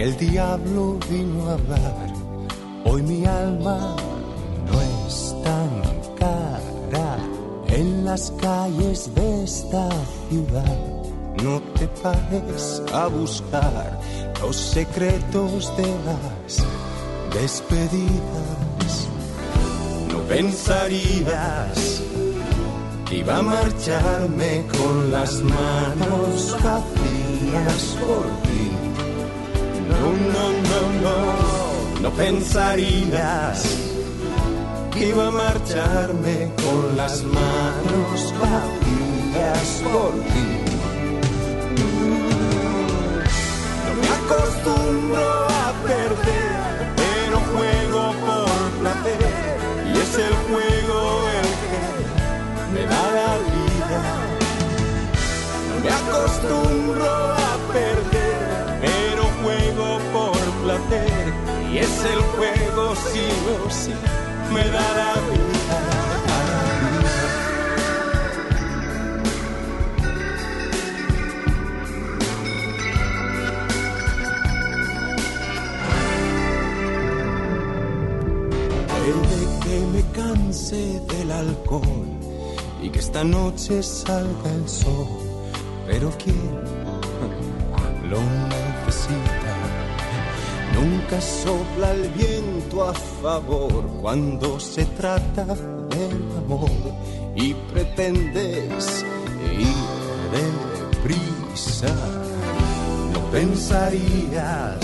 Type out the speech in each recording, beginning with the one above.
El diablo vino a hablar. Hoy mi alma no es tan cara en las calles de esta ciudad. No te pares a buscar los secretos de las despedidas. No pensarías que iba a marcharme con las manos vacías por ti. No, no, no, no, pensarías que iba a marcharme con las manos vacías por ti. No me acostumbro a perder, pero juego por placer y es el juego el que me da la vida. No me acostumbro Y es el juego, sí o sí, me da la vida. Puede que me canse del alcohol y que esta noche salga el sol, pero ¿quién lo? Nunca sopla el viento a favor cuando se trata del amor y pretendes ir deprisa. No pensarías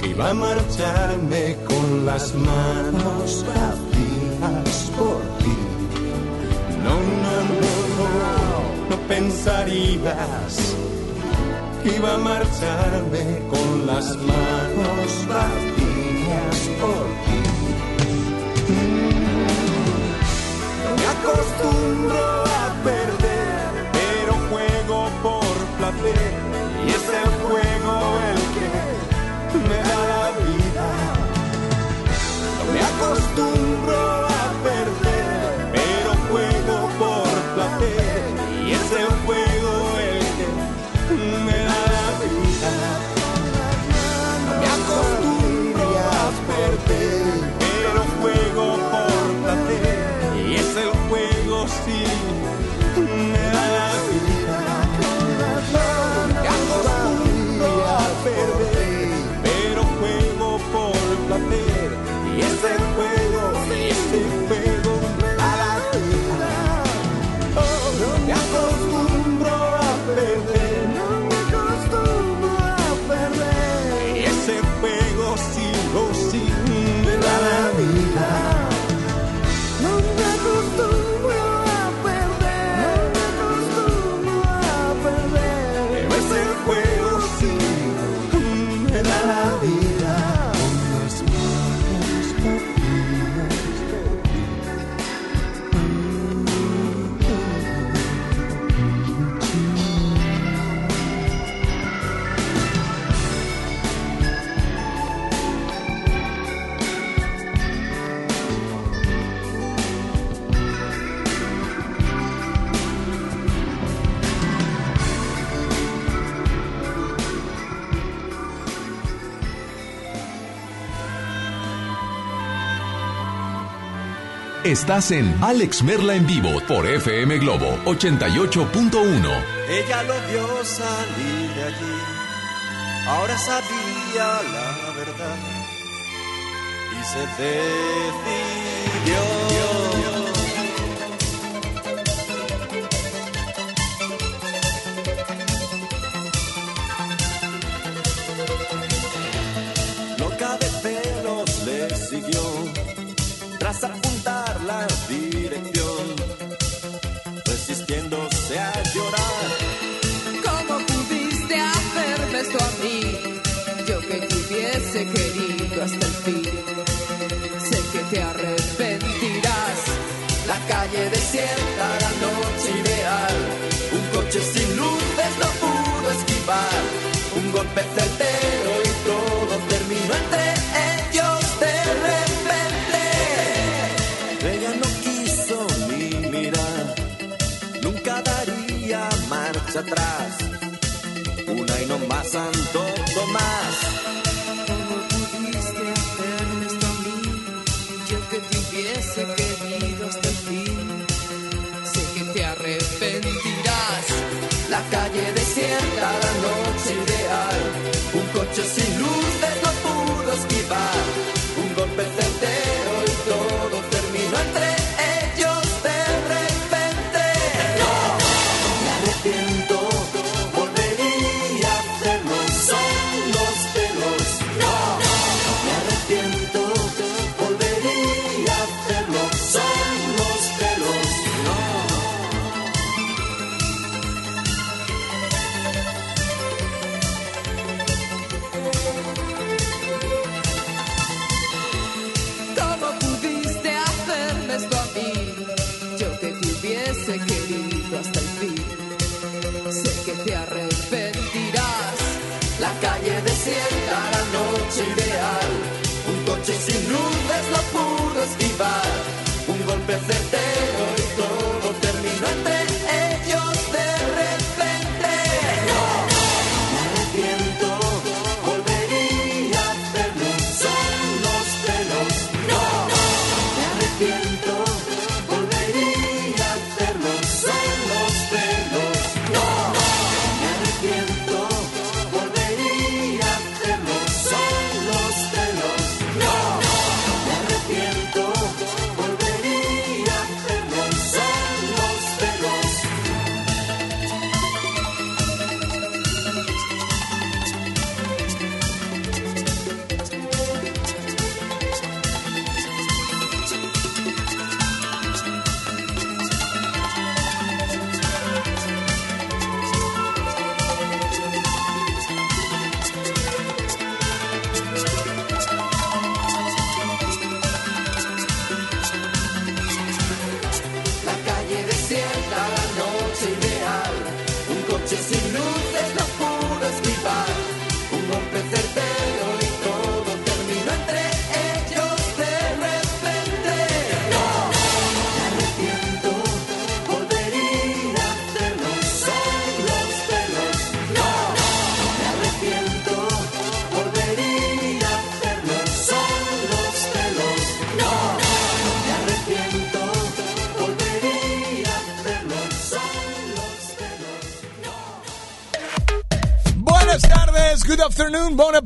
que iba a marcharme con las manos vacías por ti. No, no, no, no, no pensarías iba a marcharme con las manos vacías por ti. Me acostumbro a perder, pero juego por placer y es el juego el que me da la vida. Me acostumbro Estás en Alex Merla en vivo por FM Globo 88.1. Ella lo vio salir de allí, ahora sabía la verdad y se decidió. Santo Tomás. ¿Cómo pudiste hacerme esto a mí? Yo que te hubiese querido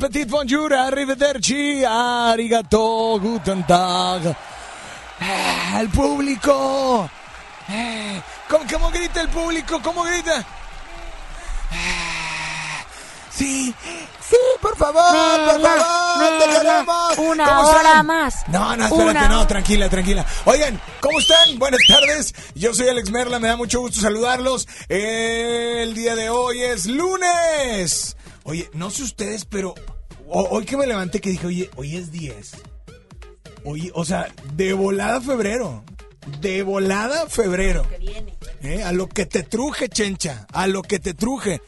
appetit, bonjour, arrivederci, arigato, guten tag. Eh, el público. Eh, ¿cómo, cómo grita el público? ¿Cómo grita? Eh, sí, sí, por favor, por favor, te Mela, queremos. una ¿Cómo hora están? más. No, no, espérate, Una no, tranquila, tranquila. Oigan, ¿cómo están? Buenas tardes. Yo soy Alex Merla, me da mucho gusto saludarlos. El día de hoy es lunes. Oye, no sé ustedes, pero hoy que me levanté que dije, oye, hoy es 10. Oye, o sea, de volada febrero. De volada febrero. ¿Eh? A lo que te truje, chencha. A lo que te truje.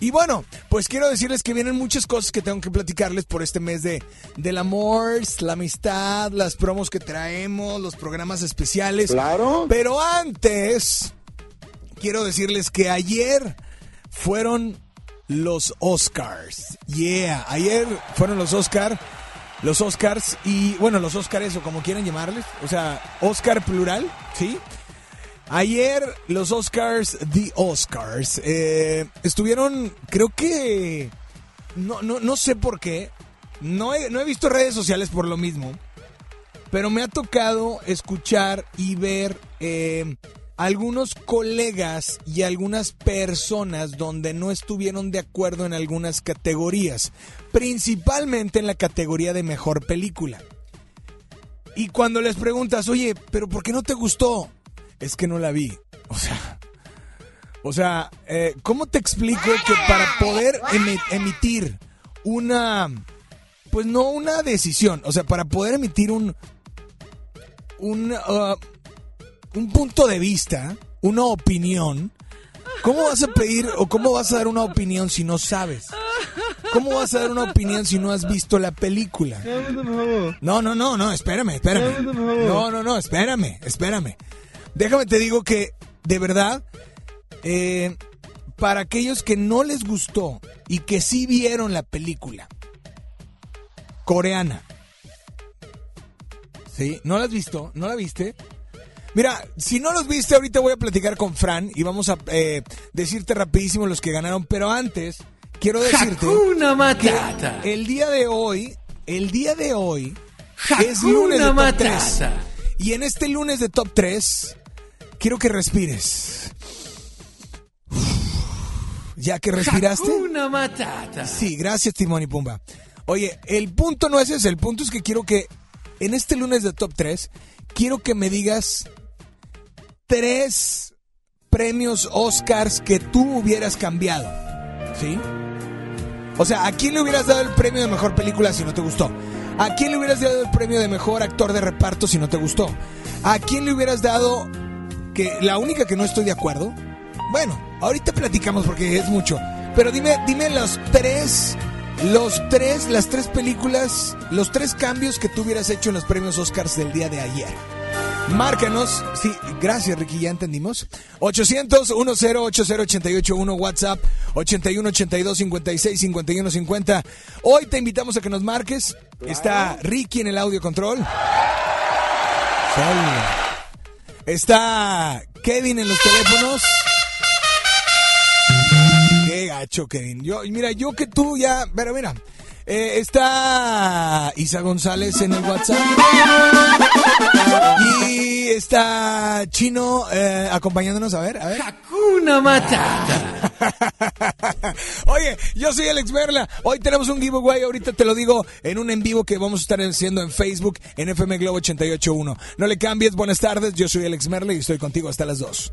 Y bueno, pues quiero decirles que vienen muchas cosas que tengo que platicarles por este mes de del amor, la amistad, las promos que traemos, los programas especiales. Claro. Pero antes, quiero decirles que ayer fueron los Oscars. Yeah, ayer fueron los Oscars. Los Oscars y, bueno, los Oscars o como quieran llamarles. O sea, Oscar plural, ¿sí? Ayer los Oscars, The Oscars, eh, estuvieron, creo que, no, no, no sé por qué, no he, no he visto redes sociales por lo mismo, pero me ha tocado escuchar y ver eh, algunos colegas y algunas personas donde no estuvieron de acuerdo en algunas categorías, principalmente en la categoría de mejor película. Y cuando les preguntas, oye, pero ¿por qué no te gustó? Es que no la vi. O sea, o sea, eh, ¿cómo te explico que para poder emi- emitir una, pues no una decisión, o sea, para poder emitir un, un, uh, un punto de vista, una opinión, ¿cómo vas a pedir o cómo vas a dar una opinión si no sabes? ¿Cómo vas a dar una opinión si no has visto la película? No, no, no, no, espérame, espérame. No, no, no, espérame, espérame. Déjame te digo que, de verdad, eh, para aquellos que no les gustó y que sí vieron la película coreana, ¿sí? ¿No la has visto? ¿No la viste? Mira, si no los viste, ahorita voy a platicar con Fran y vamos a eh, decirte rapidísimo los que ganaron, pero antes quiero decirte Hakuna Matata. que el día de hoy, el día de hoy es lunes de Top Matata. 3. Y en este lunes de Top 3 quiero que respires. Ya que respiraste. Hakuna Matata. Sí, gracias Timón y Pumba. Oye, el punto no es ese, el punto es que quiero que en este lunes de Top 3, quiero que me digas tres premios Oscars que tú hubieras cambiado. ¿Sí? O sea, ¿a quién le hubieras dado el premio de mejor película si no te gustó? ¿A quién le hubieras dado el premio de mejor actor de reparto si no te gustó? ¿A quién le hubieras dado que la única que no estoy de acuerdo? Bueno, ahorita platicamos porque es mucho. Pero dime, dime los tres, los tres, las tres películas, los tres cambios que tú hubieras hecho en los premios Oscars del día de ayer. Márcanos, sí, gracias Ricky, ya entendimos. 800-1080-881 WhatsApp 8182-56-51-50. Hoy te invitamos a que nos marques. Está Ricky en el audio control. Está Kevin en los teléfonos. Qué gacho, Kevin. Yo, mira, yo que tú ya, pero mira, eh, está Isa González en el WhatsApp. Y está Chino eh, acompañándonos, a ver, a ver. Hakuna Matata. Oye, yo soy Alex Merla. Hoy tenemos un giveaway. Ahorita te lo digo en un en vivo que vamos a estar haciendo en Facebook en FM Globo 881. No le cambies. Buenas tardes. Yo soy Alex Merla y estoy contigo hasta las 2.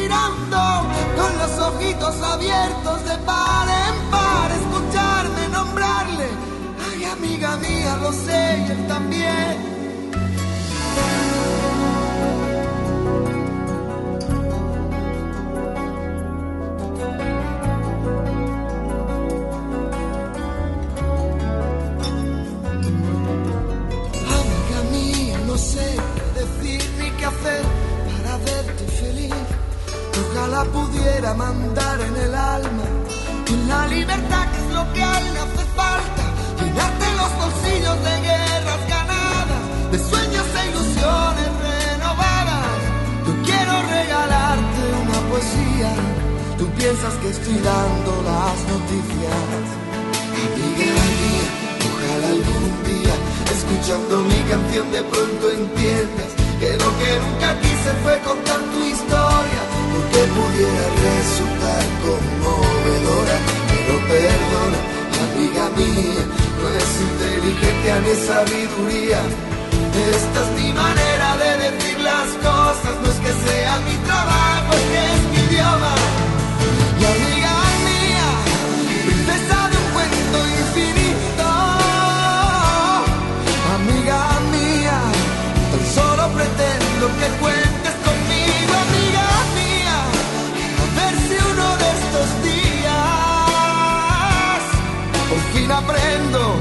con los ojitos abiertos de par en par, escucharme nombrarle. Ay, amiga mía, lo sé y él también. Amiga mía, no sé qué decir ni qué hacer. Ojalá pudiera mandar en el alma en la libertad que es lo que a él hace falta. Llenarte los bolsillos de guerras ganadas, de sueños e ilusiones renovadas. Yo quiero regalarte una poesía. Tú piensas que estoy dando las noticias. Amiga mía, ojalá algún día, escuchando mi canción, de pronto entiendas que lo que nunca quise fue contar tu historia, pudiera resultar conmovedora, pero perdona, amiga mía, no es inteligencia ni sabiduría. Esta es mi manera de decir las cosas, no es que sea mi trabajo, es que es mi idioma. Y amiga mía, princesa de un cuento infinito. Amiga mía, tan solo pretendo que cuentes fin aprendo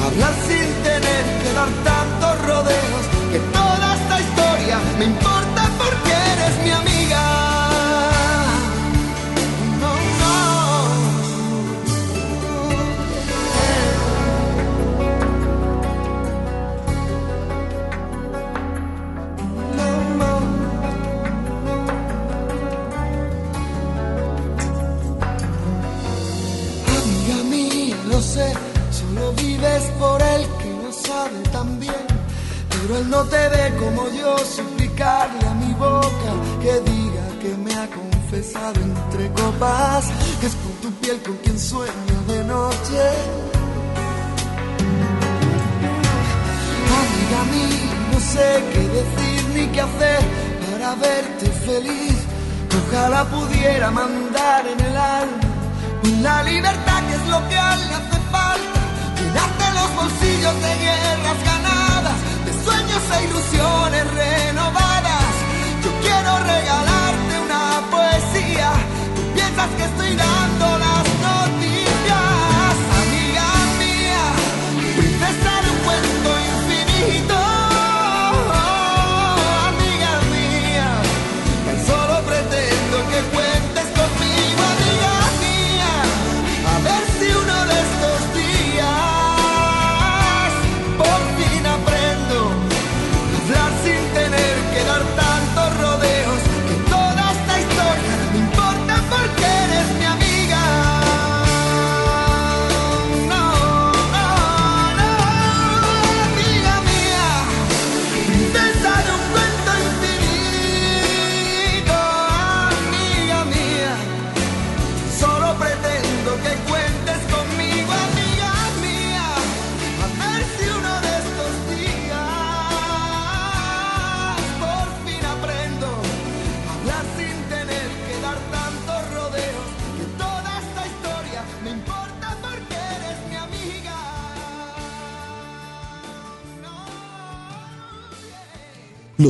a hablar sin tener que dar tantos rodeos que toda esta historia me importa. No te ve como yo, suplicarle a mi boca que diga que me ha confesado entre copas, que es por tu piel con quien sueño de noche. Amiga mía, no sé qué decir ni qué hacer para verte feliz. Ojalá pudiera mandar en el alma la libertad que es lo que a él le hace falta. Llenarte los bolsillos de guerras sueños e ilusiones renovadas. Yo quiero regalarte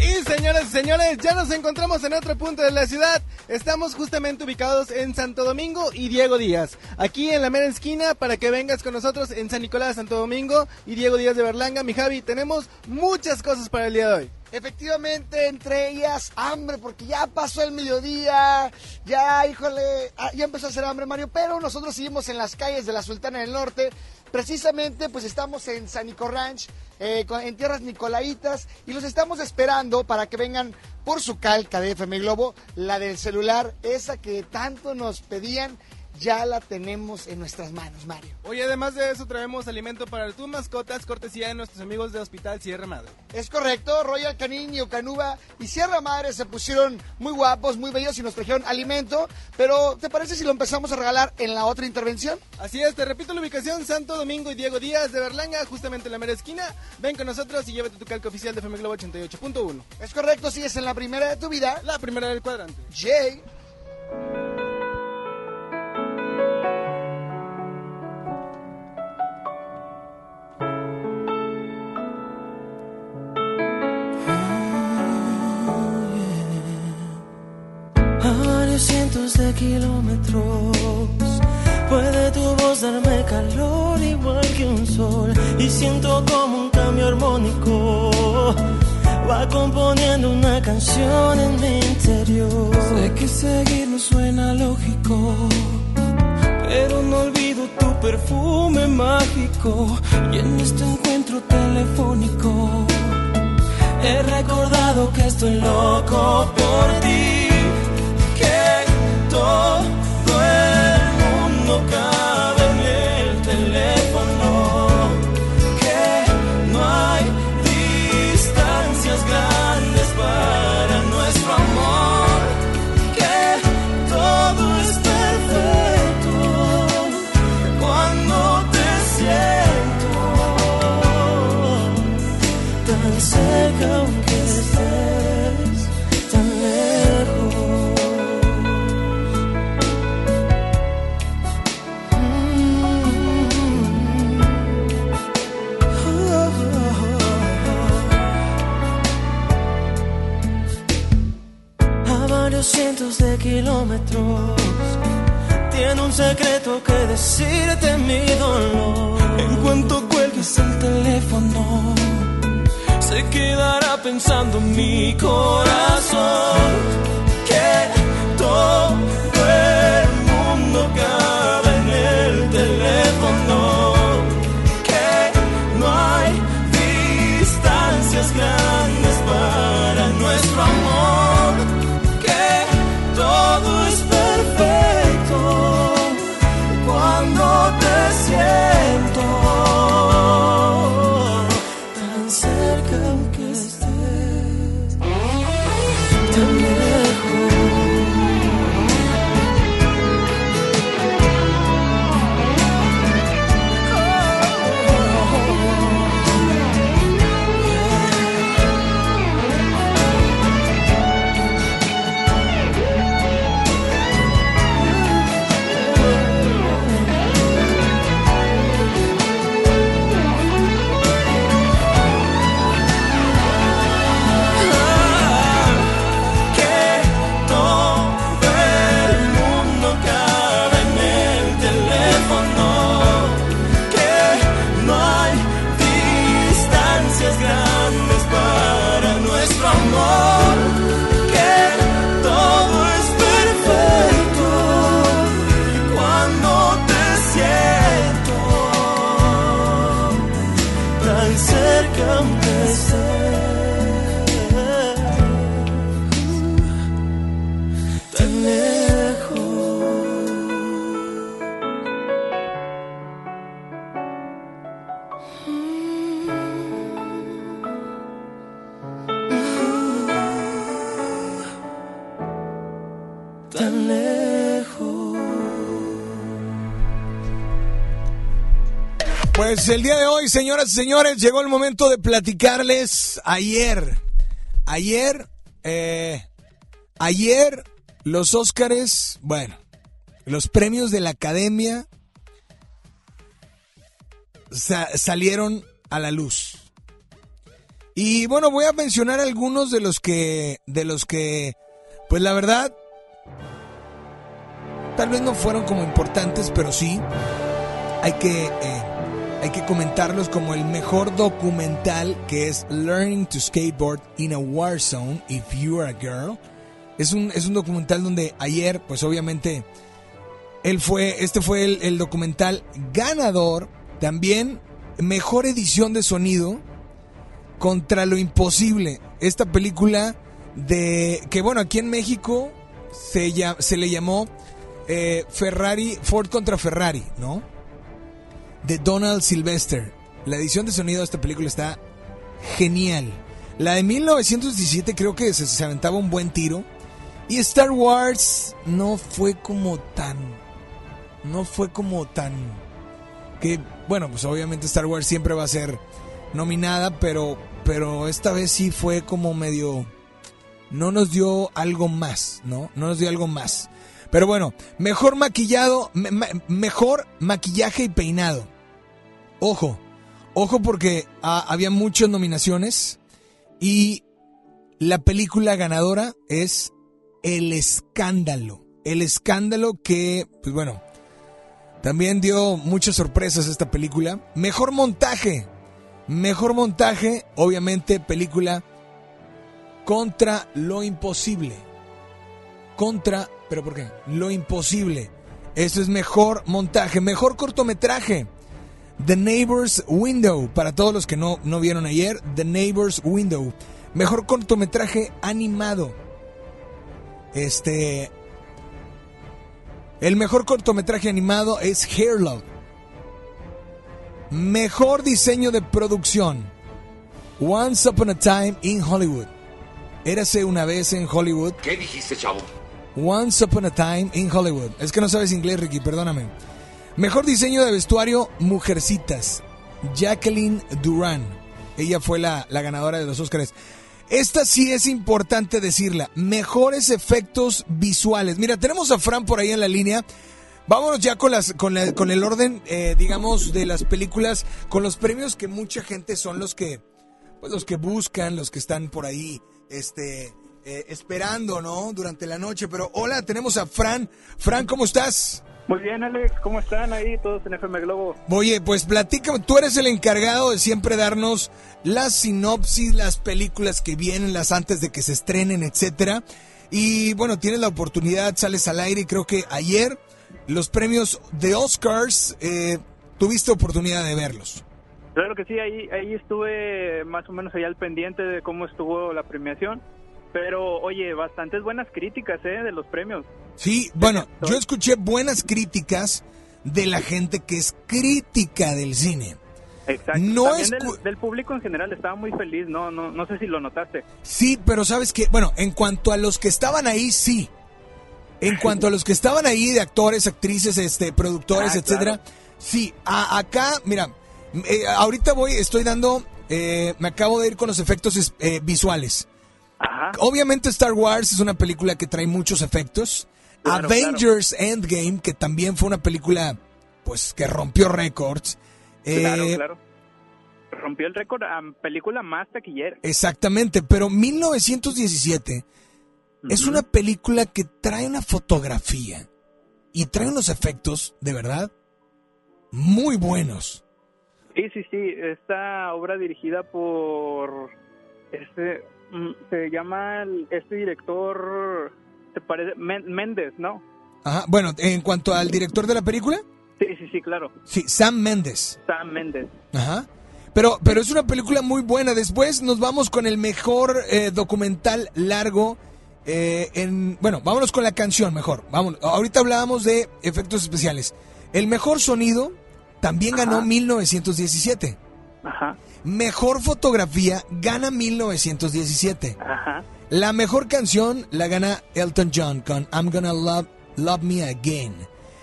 Y señoras y señores, ya nos encontramos en otro punto de la ciudad. Estamos justamente ubicados en Santo Domingo y Diego Díaz. Aquí en la mera esquina para que vengas con nosotros en San Nicolás, Santo Domingo y Diego Díaz de Berlanga. Mi Javi, tenemos muchas cosas para el día de hoy. Efectivamente, entre ellas hambre, porque ya pasó el mediodía, ya, híjole, ah, ya empezó a hacer hambre, Mario, pero nosotros seguimos en las calles de la Sultana del Norte. Precisamente, pues estamos en San Nico Ranch, eh, en tierras nicolaitas, y los estamos esperando para que vengan por su calca de FM Globo, la del celular, esa que tanto nos pedían, ya la tenemos en nuestras manos, Mario. Hoy además de eso traemos alimento para tus mascotas, cortesía de nuestros amigos de Hospital Sierra Madre. Es correcto, Royal Canin y Ocanuba y Sierra Madre se pusieron muy guapos, muy bellos y nos trajeron alimento, pero ¿te parece si lo empezamos a regalar en la otra intervención? Así es, te repito la ubicación, Santo Domingo y Diego Díaz de Berlanga, justamente en la mera esquina. Ven con nosotros y llévate tu calca oficial de FM Globo 88.1. Es correcto, sigues en la primera de tu vida. La primera del cuadrante. Jay. Puede tu voz darme calor igual que un sol y siento como un cambio armónico va componiendo una canción en mi interior. Sé que seguir no suena lógico, pero no olvido tu perfume mágico y en este encuentro telefónico he recordado que estoy loco por ti cientos de kilómetros. Tiene un secreto que decirte mi dolor. En cuanto cuelgues el teléfono, se quedará pensando mi corazón que todo el Pues el día de hoy, señoras y señores, llegó el momento de platicarles ayer. Ayer, eh, ayer los Óscares, bueno, los premios de la Academia sa- salieron a la luz. Y bueno, voy a mencionar algunos de los que, de los que, pues la verdad, tal vez no fueron como importantes, pero sí hay que, eh, hay que comentarlos como el mejor documental que es Learning to Skateboard in a War Zone If You Are a Girl. Es un, es un documental donde ayer, pues obviamente, él fue, este fue el, documental ganador, también mejor edición de sonido contra lo imposible. Esta película de que bueno, aquí en México se, se le llamó eh, Ferrari, Ford contra Ferrari, ¿no? De Donald Sylvester. La edición de sonido de esta película está genial. La de 1917 creo que se, se aventaba un buen tiro. Y Star Wars no fue como tan... No fue como tan... Que, bueno, pues obviamente Star Wars siempre va a ser nominada, pero, pero esta vez sí fue como medio... No nos dio algo más, ¿no? No nos dio algo más. Pero bueno, mejor maquillado, me- ma- mejor maquillaje y peinado. Ojo, ojo porque ah, había muchas nominaciones y la película ganadora es El Escándalo. El Escándalo que, pues bueno, también dio muchas sorpresas esta película. Mejor montaje. Mejor montaje, obviamente, película contra lo imposible. Contra, pero ¿por qué? Lo imposible. Eso es mejor montaje, mejor cortometraje. The Neighbor's Window, para todos los que no, no vieron ayer, The Neighbor's Window. Mejor cortometraje animado. Este. El mejor cortometraje animado es Hair Love. Mejor diseño de producción. Once Upon a Time in Hollywood. Érase una vez en Hollywood. ¿Qué dijiste, chavo? Once Upon a Time in Hollywood. Es que no sabes inglés, Ricky, perdóname. Mejor diseño de vestuario, Mujercitas. Jacqueline Duran. Ella fue la, la ganadora de los Óscares. Esta sí es importante decirla. Mejores efectos visuales. Mira, tenemos a Fran por ahí en la línea. Vámonos ya con, las, con, la- con el orden, eh, digamos, de las películas, con los premios que mucha gente son los que, pues los que buscan, los que están por ahí, este, eh, esperando, ¿no? Durante la noche. Pero hola, tenemos a Fran. Fran, ¿cómo estás? Muy bien, Alex, ¿cómo están ahí todos en FM Globo? Oye, pues platícame, tú eres el encargado de siempre darnos las sinopsis, las películas que vienen, las antes de que se estrenen, etcétera. Y bueno, tienes la oportunidad, sales al aire y creo que ayer los premios de Oscars eh, tuviste oportunidad de verlos. Claro que sí, ahí, ahí estuve más o menos allá al pendiente de cómo estuvo la premiación. Pero, oye, bastantes buenas críticas, ¿eh? De los premios. Sí, bueno, yo escuché buenas críticas de la gente que es crítica del cine. Exacto. No También del, del público en general estaba muy feliz, no, no, no sé si lo notaste. Sí, pero sabes que, bueno, en cuanto a los que estaban ahí, sí. En cuanto a los que estaban ahí, de actores, actrices, este, productores, Ah, etcétera, sí. A- acá, mira, eh, ahorita voy, estoy dando, eh, me acabo de ir con los efectos eh, visuales. Obviamente Star Wars es una película que trae muchos efectos. Claro, Avengers Endgame, que también fue una película, pues, que rompió récords. Claro, Eh, claro. Rompió el récord a película más taquillera. Exactamente, pero 1917 es una película que trae una fotografía y trae unos efectos, de verdad, muy buenos. Sí, sí, sí. Esta obra dirigida por este se llama este director se parece Méndez, ¿no? Ajá, bueno, en cuanto al director de la película, Sí, sí, sí, claro. sí, Sam Mendes. Sam Méndez. Ajá. Pero, pero es una película muy buena. Después nos vamos con el mejor eh, documental largo. eh, en, bueno, vámonos con la canción mejor. Vamos, ahorita hablábamos de efectos especiales. El mejor sonido también ganó 1917. Ajá. Mejor fotografía gana 1917. Ajá. La mejor canción la gana Elton John con I'm Gonna Love, Love Me Again.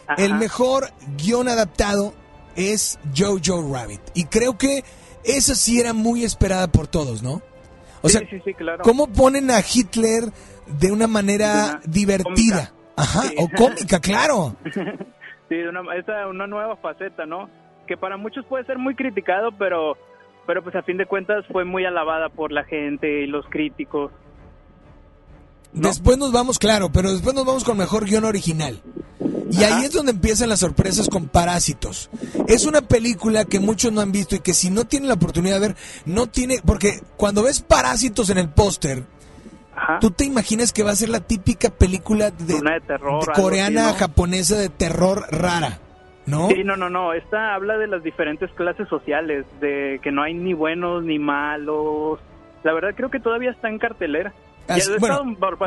Ajá. El mejor guion adaptado es Jojo Rabbit. Y creo que esa sí era muy esperada por todos, ¿no? O Sí, sea, sí, sí, claro. ¿cómo ponen a Hitler de una manera Una- divertida? Ajá, o cómica, claro. Sí, una, esa una nueva faceta, ¿no? Que para muchos puede ser muy criticado, pero pero pues a fin de cuentas fue muy alabada por la gente y los críticos. Después nos vamos, claro, pero después nos vamos con mejor guion original. Y ahí es donde empiezan las sorpresas con Parásitos. Es una película que muchos no han visto y que si no tienen la oportunidad de ver, no tiene... Porque cuando ves Parásitos en el póster, tú te imaginas que va a ser la típica película de, de terror. de coreana, así, ¿no? japonesa de terror rara, ¿no? Sí, no, no, no. Esta habla de las diferentes clases sociales, de que no hay ni buenos ni malos. La verdad creo que todavía está en cartelera. Así- bueno,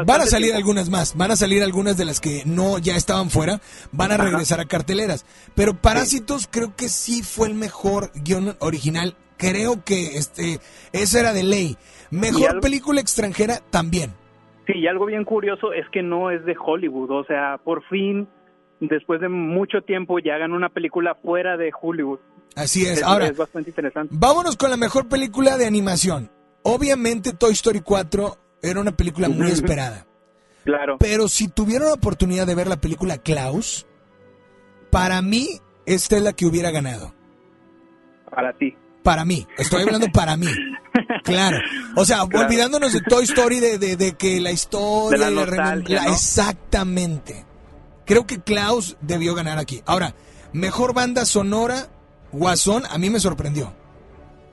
van a salir tiempo. algunas más, van a salir algunas de las que no ya estaban fuera, van a regresar a carteleras. Pero Parásitos creo que sí fue el mejor guion original. Creo que este eso era de ley. Mejor algo- película extranjera también. Sí, y algo bien curioso es que no es de Hollywood. O sea, por fin, después de mucho tiempo, ya hagan una película fuera de Hollywood. Así es. Ahora, es bastante interesante. vámonos con la mejor película de animación. Obviamente Toy Story 4 era una película muy esperada. Claro. Pero si tuvieron la oportunidad de ver la película Klaus, para mí esta es la que hubiera ganado. Para ti. Para mí, estoy hablando para mí. Claro. O sea, Claro. olvidándonos de Toy Story, de, de- de que la historia... De la y remem- nostalgia, la- ¿no? Exactamente. Creo que Klaus debió ganar aquí. Ahora, mejor banda sonora, Guasón, a mí me sorprendió.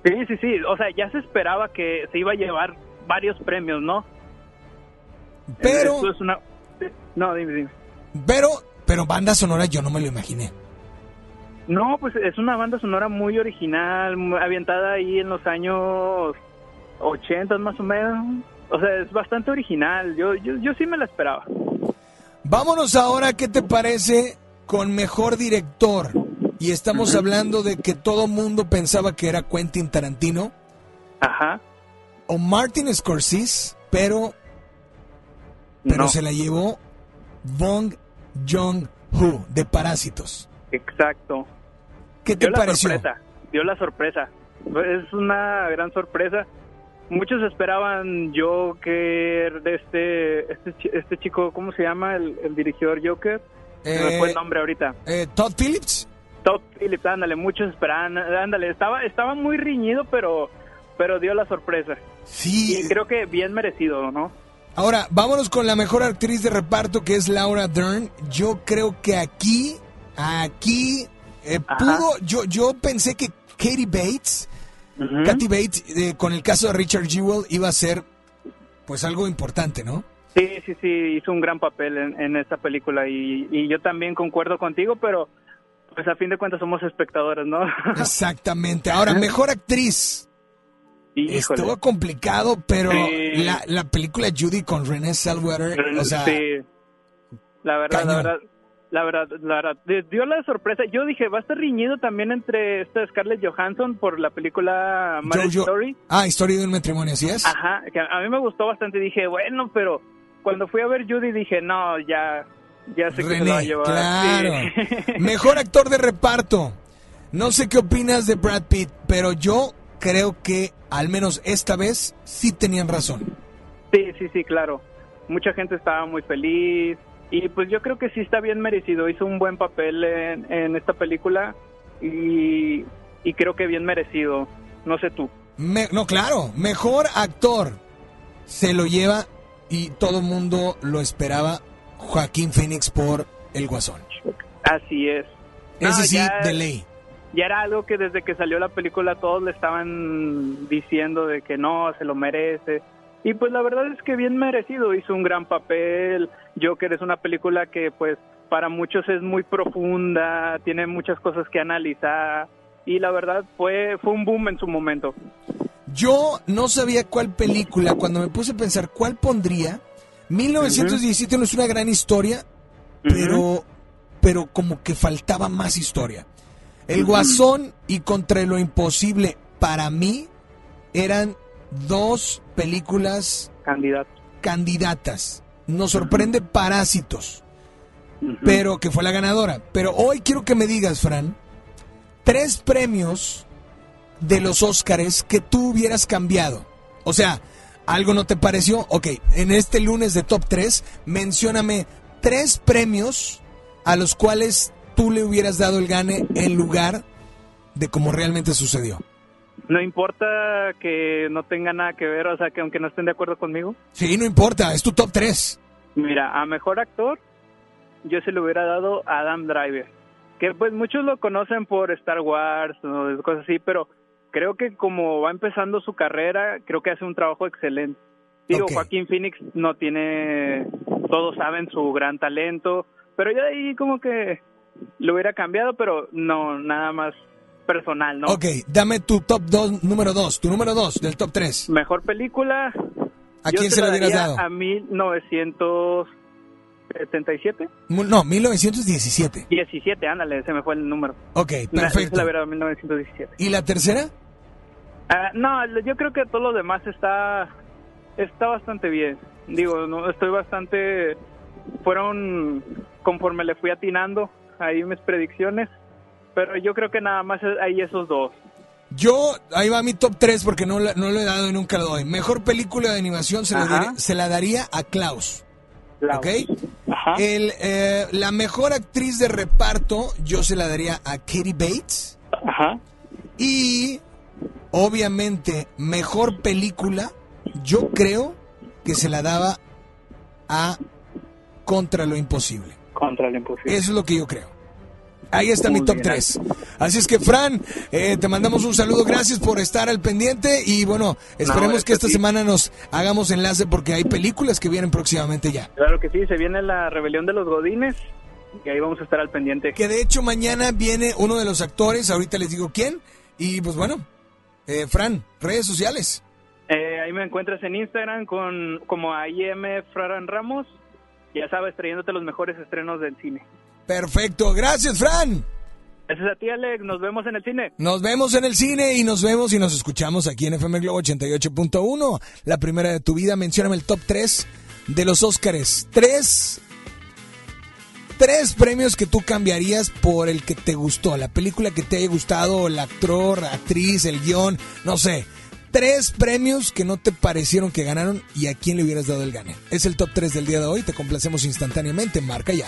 Sí, sí, sí. O sea, ya se esperaba que se iba a llevar varios premios, ¿no? Pero- Esto es una... No, dime, dime. Pero, pero banda sonora yo no me lo imaginé. No, pues es una banda sonora muy original, muy avientada ahí en los años 80 más o menos. O sea, es bastante original. Yo, yo, yo sí me la esperaba. Vámonos ahora, ¿qué te parece con mejor director? Y estamos hablando de que todo mundo pensaba que era Quentin Tarantino. Ajá. O Martin Scorsese, pero, pero No. se la llevó Bong Joon-ho de Parásitos. Exacto. ¿Qué te dio la pareció? sorpresa. Dio la sorpresa. Es una gran sorpresa. Muchos esperaban Joker de este este, este chico, ¿cómo se llama? El, el dirigidor Joker. Me Eh, fue el nombre ahorita. Eh, Todd Phillips. Todd Phillips, ándale, muchos esperaban, ándale, estaba estaba muy riñido, pero pero dio la sorpresa. Sí. Y creo que bien merecido, ¿no? Ahora, vámonos con la mejor actriz de reparto que es Laura Dern. Yo creo que aquí, aquí, eh, pudo, yo, yo pensé que Katie Bates, Katy Bates, eh, con el caso de Richard Jewell, iba a ser pues algo importante, ¿no? Sí, sí, sí, hizo un gran papel en, en esta película y, y yo también concuerdo contigo, pero pues a fin de cuentas somos espectadores, ¿no? Exactamente. Ahora, mejor actriz. Híjole. Estuvo complicado, pero Sí. la, la película Judy con Renée Zellweger, o sea, sí. La verdad, cañón. la verdad, la verdad, la verdad, di- dio la sorpresa. Yo dije, va a estar riñido también entre esta Scarlett Johansson por la película Marriage Story. Ah, historia de un matrimonio, ¿así es? Ajá, que a mí me gustó bastante. Dije, bueno, pero cuando fui a ver Judy dije, no, ya, ya sé que se lo va a René, llevar. claro. Sí. Mejor actor de reparto. No sé qué opinas de Brad Pitt, pero yo creo que al menos esta vez sí tenían razón. Sí, sí, sí, claro. Mucha gente estaba muy feliz y pues yo creo que sí está bien merecido. Hizo un buen papel en, en esta película y, y creo que bien merecido. No sé tú. Me- no, claro, mejor actor se lo lleva y todo el mundo lo esperaba Joaquín Phoenix por El Guasón. Así es. No, Ese sí, ya- de ley. Ya era algo que desde que salió la película todos le estaban diciendo de que no, se lo merece. Y pues la verdad es que bien merecido, hizo un gran papel. Joker es una película que pues para muchos es muy profunda, tiene muchas cosas que analizar y la verdad fue fue un boom en su momento. Yo no sabía cuál película, cuando me puse a pensar cuál pondría, 1917 no es una gran historia, pero, pero como que faltaba más historia. El. Guasón y Contra lo Imposible, para mí, eran dos películas Candidato. candidatas. Nos sorprende Parásitos, pero que fue la ganadora. Pero hoy quiero que me digas, Fran, tres premios de los Óscares que tú hubieras cambiado. O sea, ¿algo no te pareció? Ok, en este lunes de Top 3, mencióname tres premios a los cuales tú le hubieras dado el gane en lugar de como realmente sucedió. No importa que no tenga nada que ver, o sea, que aunque no estén de acuerdo conmigo. Sí, no importa, es tu top 3. Mira, a mejor actor yo se lo hubiera dado a Adam Driver, que pues muchos lo conocen por Star Wars o cosas así, pero creo que como va empezando su carrera, creo que hace un trabajo excelente. Digo. Joaquín Phoenix no tiene, todos saben su gran talento, pero yo ahí como que lo hubiera cambiado, pero no, nada más personal, ¿no? Ok, dame tu top 2, número 2, tu número 2 del top 3. Mejor película. ¿A quién se la hubieras dado? A 1977. Mu- No, 1917. 17, ándale, se me fue el número. Ok, La- perfecto. La verdad, 1917. ¿Y la tercera? Ah, no, yo creo que todo lo demás está está bastante bien. Digo, no estoy bastante fueron conforme le fui atinando ahí mis predicciones, pero yo creo que nada más hay esos dos. Yo, ahí va mi top 3 porque no, no lo he dado y nunca lo doy. Mejor película de animación se, lo diré- se la daría a Klaus. Klaus. ¿Ok? El, eh, la mejor actriz de reparto yo se la daría a Katie Bates. Ajá. Y, obviamente, mejor película yo creo que se la daba a Contra lo Imposible. Contra el imposible. Eso es lo que yo creo. Ahí está mi top bien. 3. Así es que, Fran, eh, te mandamos un saludo. Gracias por estar al pendiente. Y bueno, esperemos que esta semana nos hagamos enlace porque hay películas que vienen próximamente ya. Claro que sí, se viene la rebelión de los godines y ahí vamos a estar al pendiente. Que de hecho mañana viene uno de los actores. Ahorita les digo quién. Y pues bueno, eh, Fran, redes sociales. Eh, ahí me encuentras en Instagram con como IM Fraran Ramos. Ya sabes, trayéndote los mejores estrenos del cine. Perfecto. Gracias, Fran. Gracias a ti, Alex. Nos vemos en el cine. Nos vemos en el cine y nos vemos y nos escuchamos aquí en FM Globo 88.1. La primera de tu vida. Mencióname el top 3 de los Óscares. Tres, tres premios que tú cambiarías por el que te gustó. La película que te haya gustado, el actor, actriz, el guion, no sé. Tres premios que no te parecieron que ganaron y a quién le hubieras dado el gane. Es el top 3 del día de hoy. Te complacemos instantáneamente. Marca ya.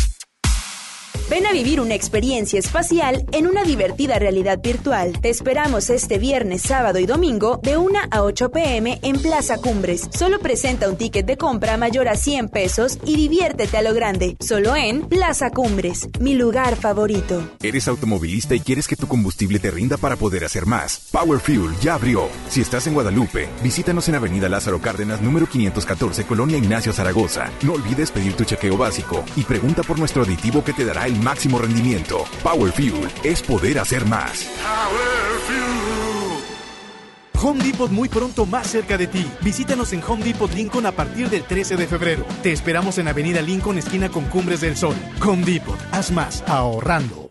Ven a vivir una experiencia espacial en una divertida realidad virtual. Te esperamos este viernes, sábado y domingo de 1 a 8 pm en Plaza Cumbres. Solo presenta un ticket de compra mayor a 100 pesos y diviértete a lo grande. Solo en Plaza Cumbres, mi lugar favorito. ¿Eres automovilista y quieres que tu combustible te rinda para poder hacer más? Power Fuel ya abrió. Si estás en Guadalupe, visítanos en Avenida Lázaro Cárdenas, número 514, Colonia Ignacio Zaragoza. No olvides pedir tu chequeo básico y pregunta por nuestro aditivo que te dará el máximo rendimiento. Power Fuel es poder hacer más. Home Depot muy pronto más cerca de ti. Visítanos en Home Depot Lincoln a partir del 13 de febrero. Te esperamos en Avenida Lincoln, esquina con Cumbres del Sol. Home Depot, haz más ahorrando.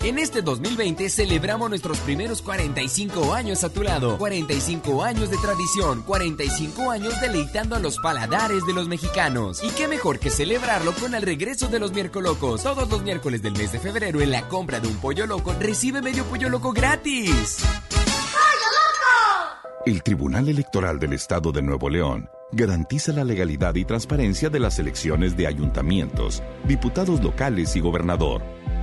En este 2020 celebramos nuestros primeros 45 años a tu lado. 45 años de tradición, 45 años deleitando a los paladares de los mexicanos. Y qué mejor que celebrarlo con el regreso de los miércolocos. Todos los miércoles del mes de febrero en la compra de un pollo loco recibe medio pollo loco gratis. El Tribunal Electoral del Estado de Nuevo León garantiza la legalidad y transparencia de las elecciones de ayuntamientos, diputados locales y gobernador,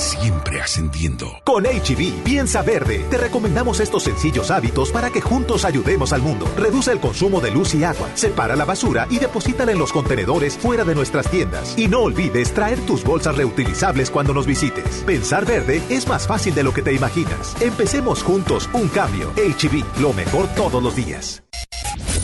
Siempre ascendiendo. Con HB, piensa verde. Te recomendamos estos sencillos hábitos para que juntos ayudemos al mundo. Reduce el consumo de luz y agua, separa la basura y deposítala en los contenedores fuera de nuestras tiendas. Y no olvides traer tus bolsas reutilizables cuando nos visites. Pensar verde es más fácil de lo que te imaginas. Empecemos juntos un cambio. HB, lo mejor todos los días.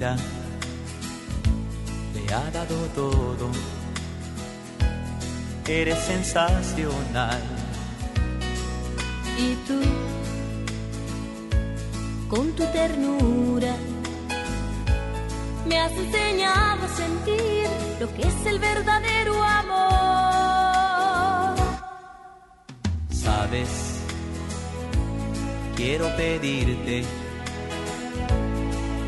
Vida le ha dado todo. Eres sensacional. Y tú, con tu ternura, me has enseñado a sentir lo que es el verdadero amor. Sabes, quiero pedirte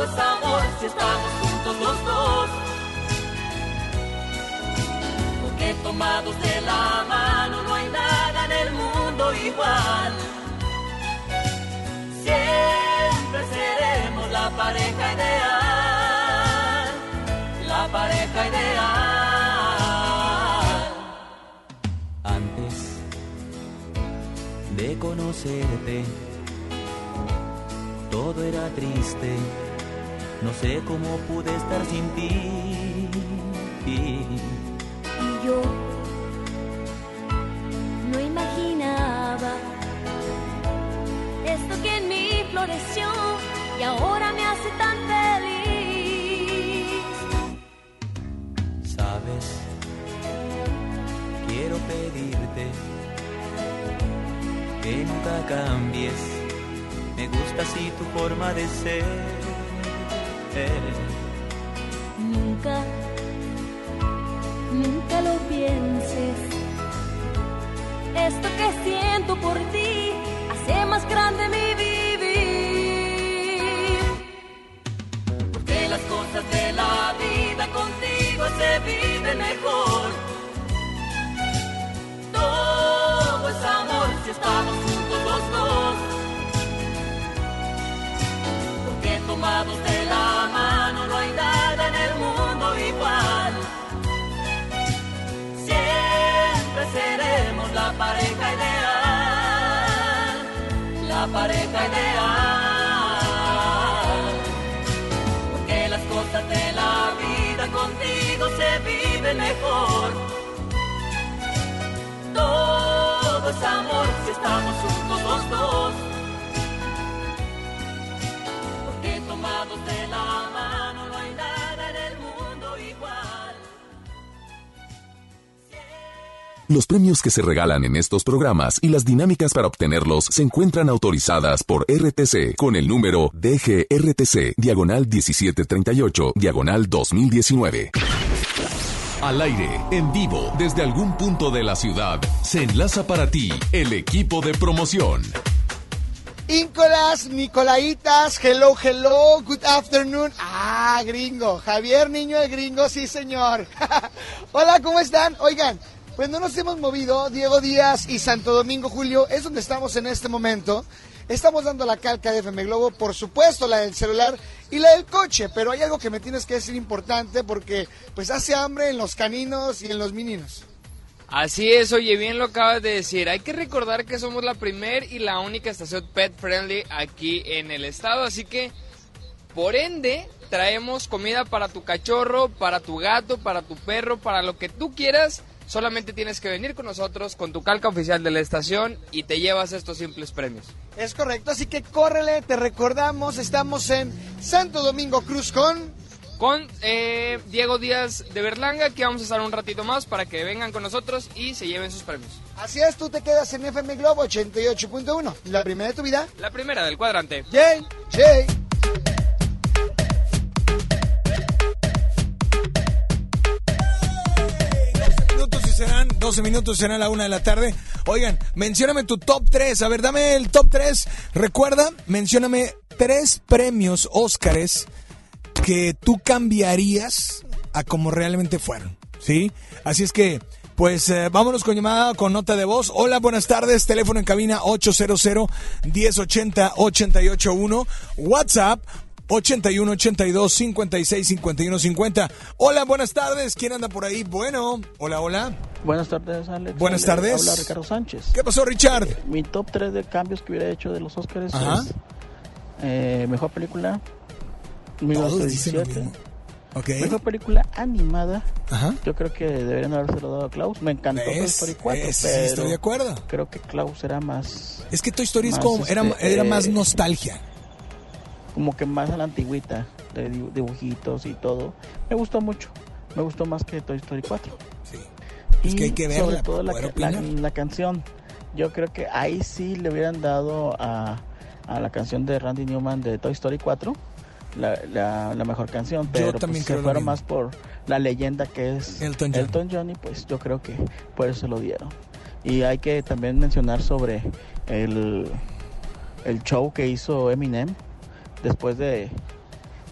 es amor si estamos juntos los dos. Porque tomados de la mano no hay nada en el mundo igual. Siempre seremos la pareja ideal. La pareja ideal. de conocerte. Todo era triste, no sé cómo pude estar sin ti. Y yo no imaginaba esto que en mí floreció y ahora me hace tan feliz. Sabes, quiero pedirte que nunca cambies. Me gusta así tu forma de ser. Nunca, Los premios que se regalan en estos programas y las dinámicas para obtenerlos se encuentran autorizadas por RTC con el número DGRTC, diagonal 1738, diagonal 2019. Al aire, en vivo, desde algún punto de la ciudad, se enlaza para ti el equipo de promoción. Íncolas, Nicolaitas, hello, hello, good afternoon. Ah, gringo, Javier Niño el gringo, sí señor. Hola, ¿cómo están? Oigan, pues no nos hemos movido, Diego Díaz y Santo Domingo Julio, es donde estamos en este momento. Estamos dando la calca de FM Globo, por supuesto la del celular y la del coche, pero hay algo que me tienes que decir importante porque pues hace hambre en los caninos y en los mininos. Así es, oye, bien lo acabas de decir. Hay que recordar que somos la primer y la única estación pet friendly aquí en el estado, así que por ende traemos comida para tu cachorro, para tu gato, para tu perro, para lo que tú quieras. Solamente tienes que venir con nosotros con tu calca oficial de la estación y te llevas estos simples premios. Es correcto, así que córrele, te recordamos, estamos en Santo Domingo Cruz con... Con eh, Diego Díaz de Berlanga, que vamos a estar un ratito más para que vengan con nosotros y se lleven sus premios. Así es, tú te quedas en FM Globo 88.1, la primera de tu vida. La primera del cuadrante. Jay, Jay. Serán 12 minutos, será la una de la tarde. Oigan, mencióname tu top 3. A ver, dame el top 3. Recuerda, mencióname tres premios Óscares que tú cambiarías a como realmente fueron. ¿Sí? Así es que, pues eh, vámonos con llamada con nota de voz. Hola, buenas tardes. Teléfono en cabina 800 1080 881. WhatsApp 81 82 56 51 50. Hola, buenas tardes. ¿Quién anda por ahí? Bueno, hola, hola. Buenas tardes, Alex. Buenas tardes. Habla Ricardo Sánchez. ¿Qué pasó, Richard? Mi top 3 de cambios que hubiera hecho de los Oscars Ajá. es eh, mejor película Todos dicen lo 1917. mismo. Ok. Mejor película animada. Ajá. Yo creo que deberían habérselo dado a Klaus. Me encantó Toy. Story 4, ¿Ves? Sí, pero estoy de acuerdo. Creo que Klaus era más Es que Toy Story es como, era, este, era más eh, nostalgia. Como que más a la antigüita de dibu- dibujitos y todo. Me gustó mucho. Me gustó más que Toy Story 4. Sí. Y Es que hay que verla sobre todo la, la- canción. Yo creo que ahí sí le hubieran dado a, a la canción de Randy Newman de Toy Story 4 la, la- la mejor canción. Pero también pues, creo se lo fueron más por la leyenda que es Elton John. John y pues yo creo que por eso se lo dieron. Y hay que también mencionar sobre el, el show que hizo Eminem después de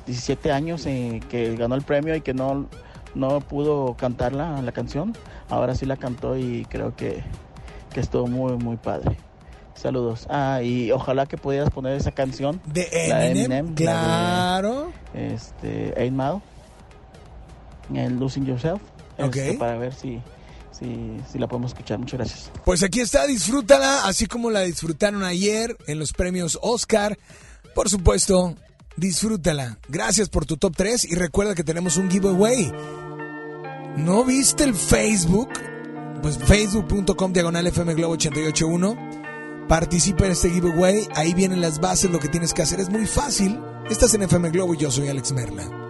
17 años en que ganó el premio y que no, no pudo cantarla la canción. Ahora sí la cantó y creo que, que estuvo muy, muy padre. Saludos. Ah, y ojalá que pudieras poner esa canción. De Eminem, de, claro. este, Eight Mile. El Losing Yourself. Este, para ver si, si, si la podemos escuchar. Muchas gracias. Pues aquí está, disfrútala, así como la disfrutaron ayer en los premios Oscar. Por supuesto, disfrútala. Gracias por tu top 3 y recuerda que tenemos un giveaway. ¿No viste el Facebook? Pues facebook.com diagonal FM Globo 881. Participa en este giveaway. Ahí vienen las bases, lo que tienes que hacer es muy fácil. Estás en FM Globo y yo soy Alex Merla.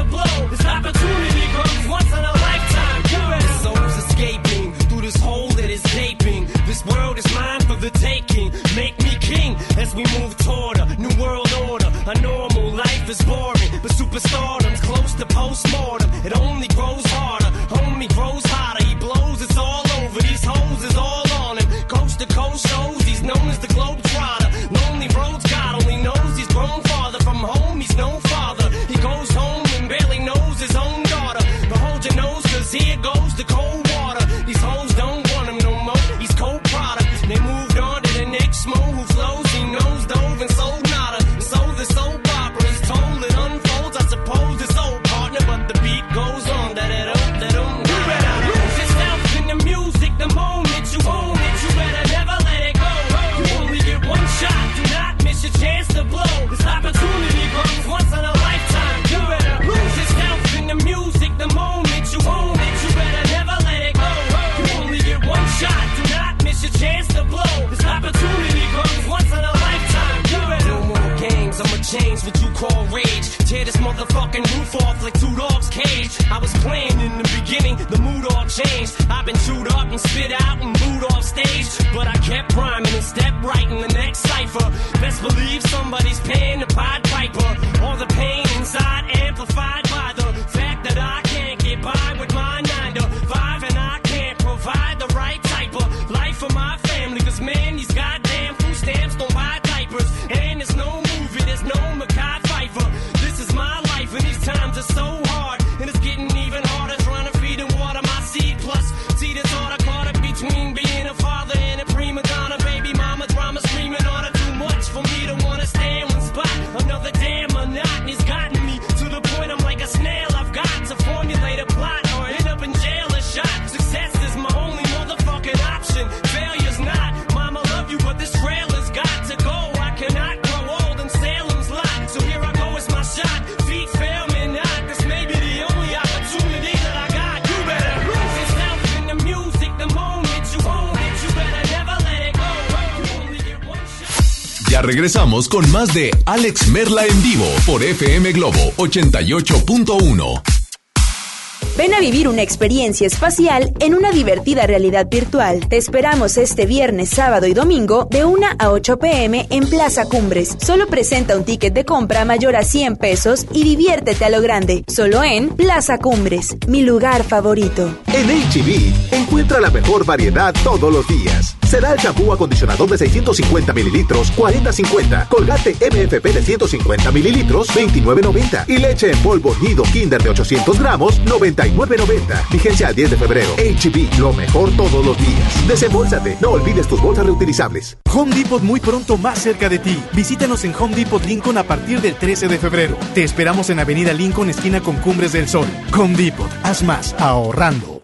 Your to blow. This opportunity comes once in a lifetime. You soul's escaping through this hole that is gaping. This world is mine for the taking. Make me king as we move toward a new world order. A normal life is boring, but superstardom's close to postmortem. Regresamos con más de Alex Merla en vivo por FM Globo 88.1. Ven a vivir una experiencia espacial en una divertida realidad virtual. Te esperamos este viernes, sábado y domingo de 1 a 8 pm en Plaza Cumbres. Solo presenta un ticket de compra mayor a 100 pesos y diviértete a lo grande. Solo en Plaza Cumbres, mi lugar favorito. En HB, encuentra la mejor variedad todos los días. Será el shampoo acondicionador de 650 mililitros, 40.50. Colgate MFP de 150 mililitros, 29.90. Y leche en polvo Nido Kinder de 800 gramos, 99.90. Vigencia al 10 de febrero. HB, lo mejor todos los días. Desembolsate. No olvides tus bolsas reutilizables. Home Depot muy pronto más cerca de ti. Visítanos en Home Depot Lincoln a partir del 13 de febrero. Te esperamos en Avenida Lincoln, esquina con Cumbres del Sol. Home Depot, haz más ahorrando.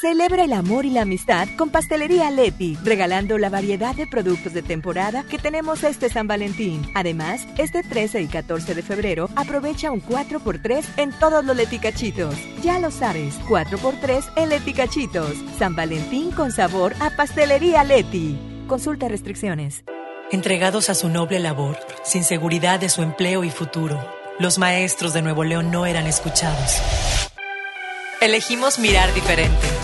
Celebra el amor y la amistad con Pastelería Leti, regalando la variedad de productos de temporada que tenemos este San Valentín. Además, este 13 y 14 de febrero aprovecha un 4x3 en todos los leticachitos. Ya lo sabes, 4x3 en leticachitos. San Valentín con sabor a Pastelería Leti. Consulta restricciones. Entregados a su noble labor, sin seguridad de su empleo y futuro, los maestros de Nuevo León no eran escuchados. Elegimos mirar diferente.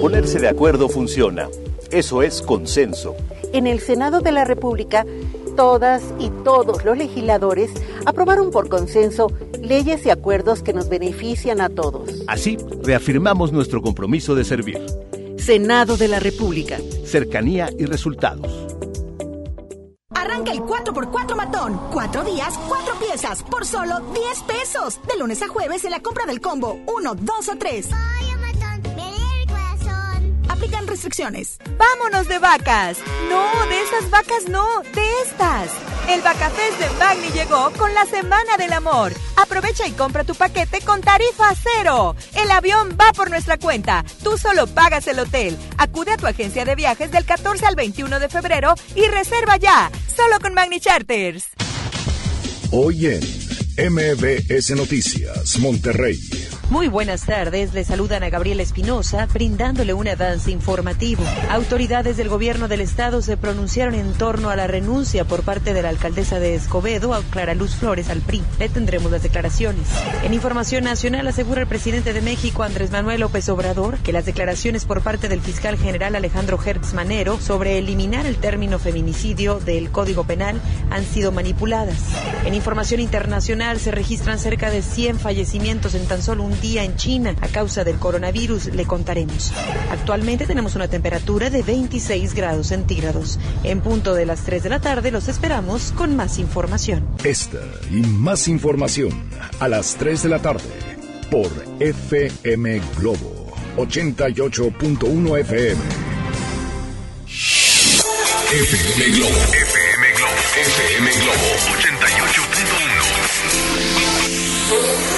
Ponerse de acuerdo funciona. Eso es consenso. En el Senado de la República, todas y todos los legisladores aprobaron por consenso leyes y acuerdos que nos benefician a todos. Así, reafirmamos nuestro compromiso de servir. Senado de la República. Cercanía y resultados. Arranca el 4x4 matón. Cuatro días, cuatro piezas, por solo 10 pesos. De lunes a jueves en la compra del combo 1, 2 o 3. Aplican restricciones. ¡Vámonos de vacas! No, de esas vacas no, de estas. El Vacafest de Magni llegó con la Semana del Amor. Aprovecha y compra tu paquete con tarifa cero. El avión va por nuestra cuenta. Tú solo pagas el hotel. Acude a tu agencia de viajes del 14 al 21 de febrero y reserva ya. Solo con Magni Charters. Hoy en MBS Noticias, Monterrey. Muy buenas tardes, le saludan a Gabriela Espinosa brindándole un avance informativo. Autoridades del gobierno del estado se pronunciaron en torno a la renuncia por parte de la alcaldesa de Escobedo a Clara Luz Flores al PRI. Le tendremos las declaraciones. En información nacional asegura el presidente de México Andrés Manuel López Obrador que las declaraciones por parte del fiscal general Alejandro Hertz Manero sobre eliminar el término feminicidio del Código Penal han sido manipuladas. En información internacional se registran cerca de 100 fallecimientos en tan solo un día en China a causa del coronavirus, le contaremos. Actualmente tenemos una temperatura de 26 grados centígrados. En punto de las 3 de la tarde los esperamos con más información. Esta y más información a las 3 de la tarde por FM Globo 88.1 FM. FM Globo. FM Globo. FM Globo 88.1.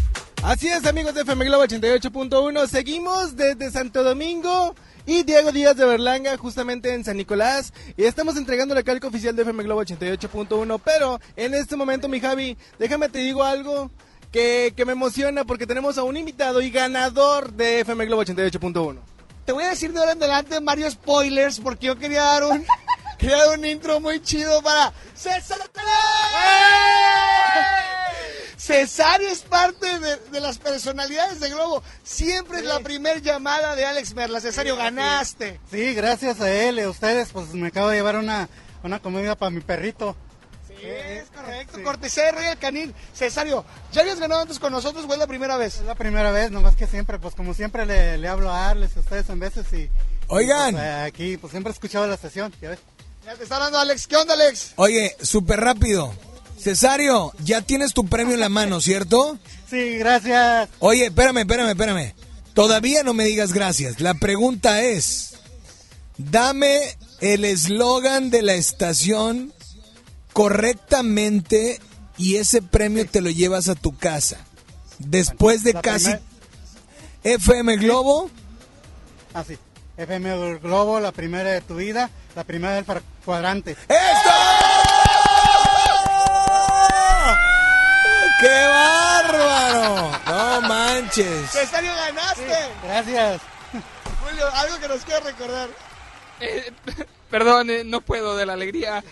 Así es, amigos de FM Globo 88.1. Seguimos desde Santo Domingo y Diego Díaz de Berlanga, justamente en San Nicolás. Y estamos entregando la calca oficial de FM Globo 88.1. Pero en este momento, mi Javi, déjame te digo algo que, que me emociona porque tenemos a un invitado y ganador de FM Globo 88.1. Te voy a decir de ahora en adelante varios spoilers porque yo quería dar un, quería dar un intro muy chido para César. Cesario es parte de, de las personalidades de Globo. Siempre es la primer llamada de Alex Merla. Cesario, ganaste. Sí, gracias a él y a ustedes, pues me acabo de llevar una, una comida para mi perrito. Sí, es correcto. Cortesía de Royal Canin. Cesario, ¿ya habías ganado antes con nosotros o es la primera vez? Es la primera vez, nomás que siempre, pues como siempre le, le hablo a Arles y a ustedes en veces y... Oigan. y, pues, eh, aquí, pues siempre he escuchado la sesión, ya ves. Ya te está hablando Alex. ¿Qué onda, Alex? Oye, súper rápido. Cesario, ya tienes tu premio en la mano, ¿cierto? Sí, gracias. Oye, espérame, espérame, espérame. Todavía no me digas gracias. La pregunta es, dame el eslogan de la estación correctamente y ese premio te lo llevas a tu casa. Después de La casi FM Globo, Ah, sí. FM Globo, la primera de tu vida, la primera del cuadrante. ¡Qué bárbaro! No manches. Cesario, ganaste. Gracias. Julio, algo que nos quieras recordar. Eh, perdón, eh, no puedo de la alegría.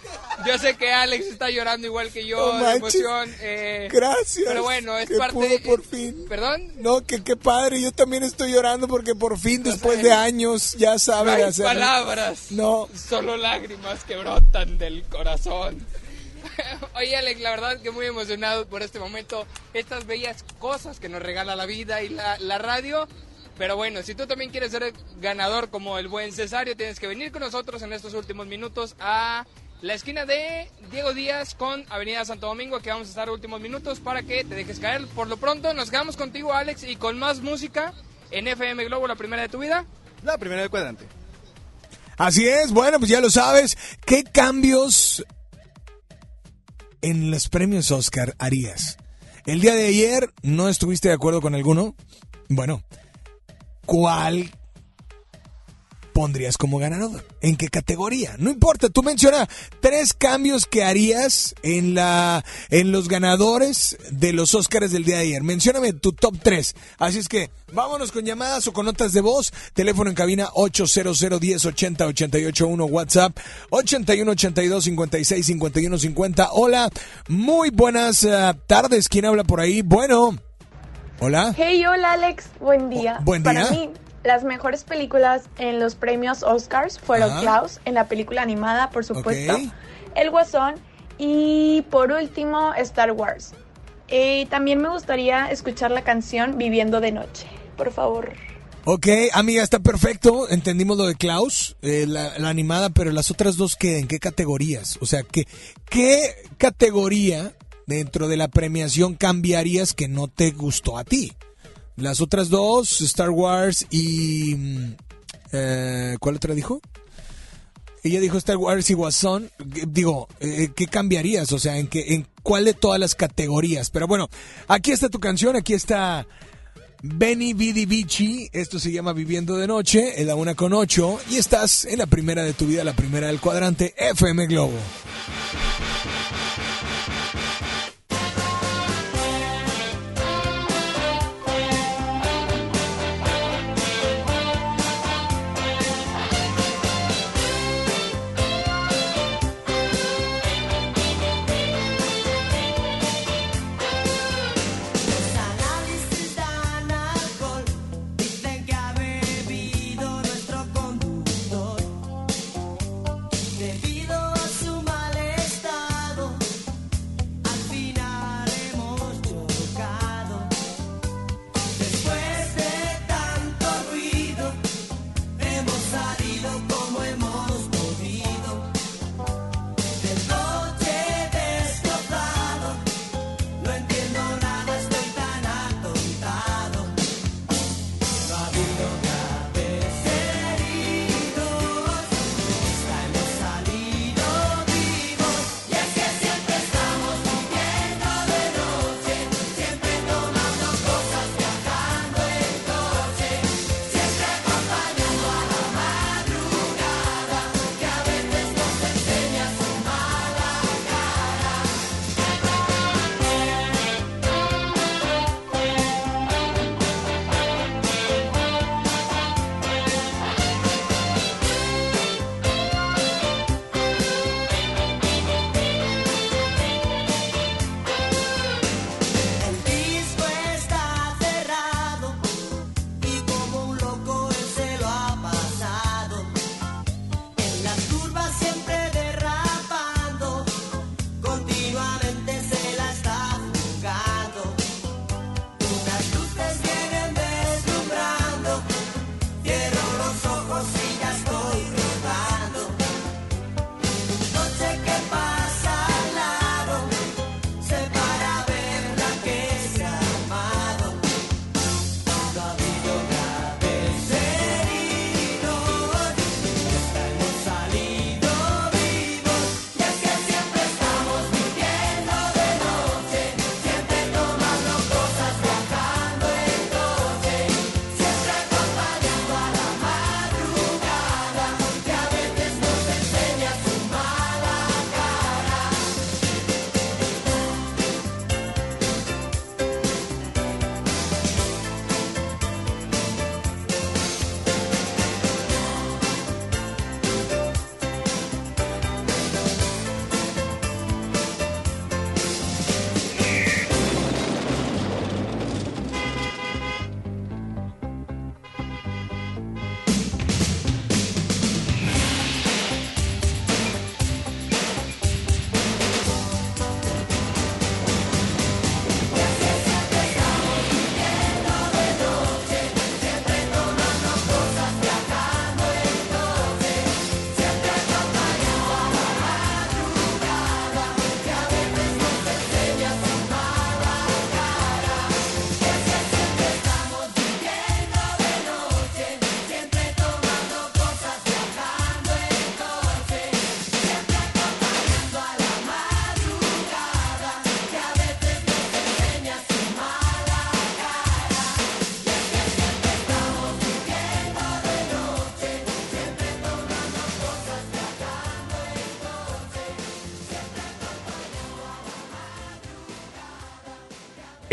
Yo sé que Alex está llorando igual que yo No de manches. emoción. eh, Gracias. Pero bueno, es que parte pudo de- por fin. ¿Perdón? No, que qué padre. Yo también estoy llorando porque por fin, después de años, ya No sabe hay hacer. palabras. No. Solo lágrimas que brotan del corazón. Oye, Alex, la verdad que muy emocionado por este momento. Estas bellas cosas que nos regala la vida y la, la radio. Pero bueno, si tú también quieres ser ganador como el buen Cesario, tienes que venir con nosotros en estos últimos minutos a la esquina de Diego Díaz con Avenida Santo Domingo, que vamos a estar últimos minutos para que te dejes caer. Por lo pronto, nos quedamos contigo, Alex, y con más música en FM Globo, la primera de tu vida. La primera del cuadrante. Así es, bueno, pues ya lo sabes. ¿Qué cambios en los premios Oscar harías? El día de ayer no estuviste de acuerdo con alguno. Bueno, ¿cuál pondrías como ganador? ¿En qué categoría? No importa, tú menciona tres cambios que harías en la en los ganadores de los Oscars del día de ayer. Mencióname tu top 3. Así es que vámonos con llamadas o con notas de voz. Teléfono en cabina 800 10 80 881 WhatsApp 81 82 56 51 50. Hola, muy buenas eh, tardes. ¿Quién habla por ahí? Bueno. Hola. Hey, hola Alex, buen día. buen Para día. mí, las mejores películas en los premios Oscars fueron Ajá. Klaus, en la película animada, por supuesto. El Guasón y por último Star Wars. Eh, también me gustaría escuchar la canción Viviendo de Noche, por favor. Ok, amiga, está perfecto. Entendimos lo de Klaus, eh, la, la animada, pero las otras dos, ¿qué, ¿en qué categorías? O sea, ¿qué, ¿qué categoría dentro de la premiación cambiarías que no te gustó a ti? Las otras dos, Star Wars y... mm, eh, ¿Cuál otra dijo? Ella dijo Star Wars y Guasón. Digo, eh, ¿qué cambiarías? O sea, ¿en, qué, ¿en cuál de todas las categorías? Pero bueno, aquí está tu canción, aquí está Benny Vidi Vici. Esto se llama Viviendo de Noche, en la una con ocho. Y estás en la primera de tu vida, la primera del cuadrante, FM Globo.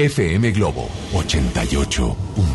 FM Globo 88.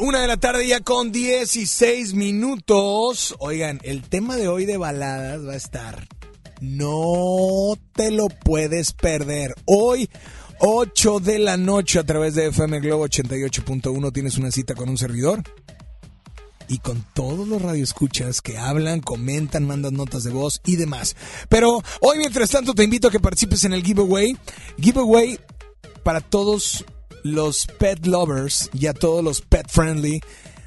una de la tarde ya con 16 minutos. Oigan, el tema de hoy de baladas va a estar. No te lo puedes perder. Hoy, 8 de la noche, a través de FM Globo 88.1, tienes una cita con un servidor. Y con todos los radioescuchas que hablan, comentan, mandan notas de voz y demás. Pero hoy, mientras tanto, te invito a que participes en el giveaway. Giveaway para todos los pet lovers y a todos los pet friendly.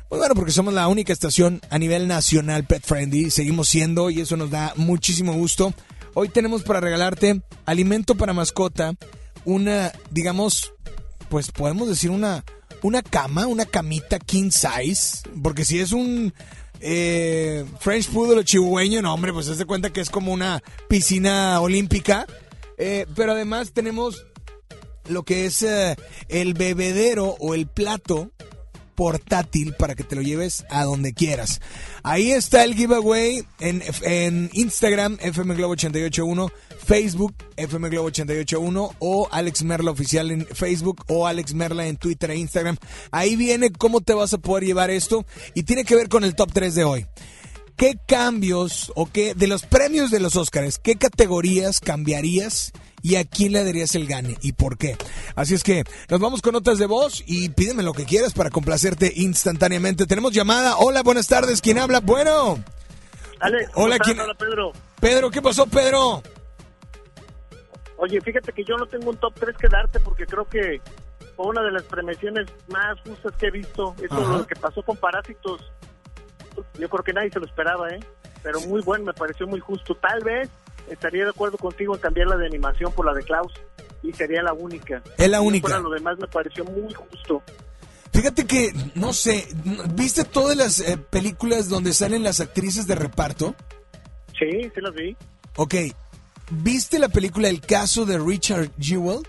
Pues bueno, porque somos la única estación a nivel nacional pet friendly, seguimos siendo y eso nos da muchísimo gusto. Hoy tenemos para regalarte alimento para mascota, una, digamos, pues podemos decir una, una cama, una camita king size, porque si es un eh, French Poodle chihuahueño, no hombre, pues se cuenta que es como una piscina olímpica. Eh, pero además tenemos lo que es eh, el bebedero o el plato portátil para que te lo lleves a donde quieras. Ahí está el giveaway en, en Instagram, FM Globo 881, Facebook, FM Globo 881 o Alex Merla Oficial en Facebook o Alex Merla en Twitter e Instagram. Ahí viene cómo te vas a poder llevar esto y tiene que ver con el top 3 de hoy. ¿Qué cambios o qué de los premios de los Óscares, qué categorías cambiarías y a quién le darías el gane y por qué? Así es que nos vamos con notas de voz y pídeme lo que quieras para complacerte instantáneamente. Tenemos llamada. Hola, buenas tardes. ¿Quién habla? Bueno. Hola, ¿cómo ¿quién? Hola, Pedro. Pedro, ¿qué pasó, Pedro? Oye, fíjate que yo no tengo un top 3 que darte porque creo que fue una de las premiaciones más justas que he visto. Eso Ajá. lo que pasó con Parásitos, yo creo que nadie se lo esperaba, ¿eh? Pero muy bueno, me pareció muy justo. Tal vez estaría de acuerdo contigo en cambiar la de animación por la de Klaus y sería la única. Es la única. fuera lo demás me pareció muy justo. Fíjate que, no sé, ¿viste todas las eh, películas donde salen las actrices de reparto? Sí, sí las vi. Ok, ¿viste la película El caso de Richard Jewell?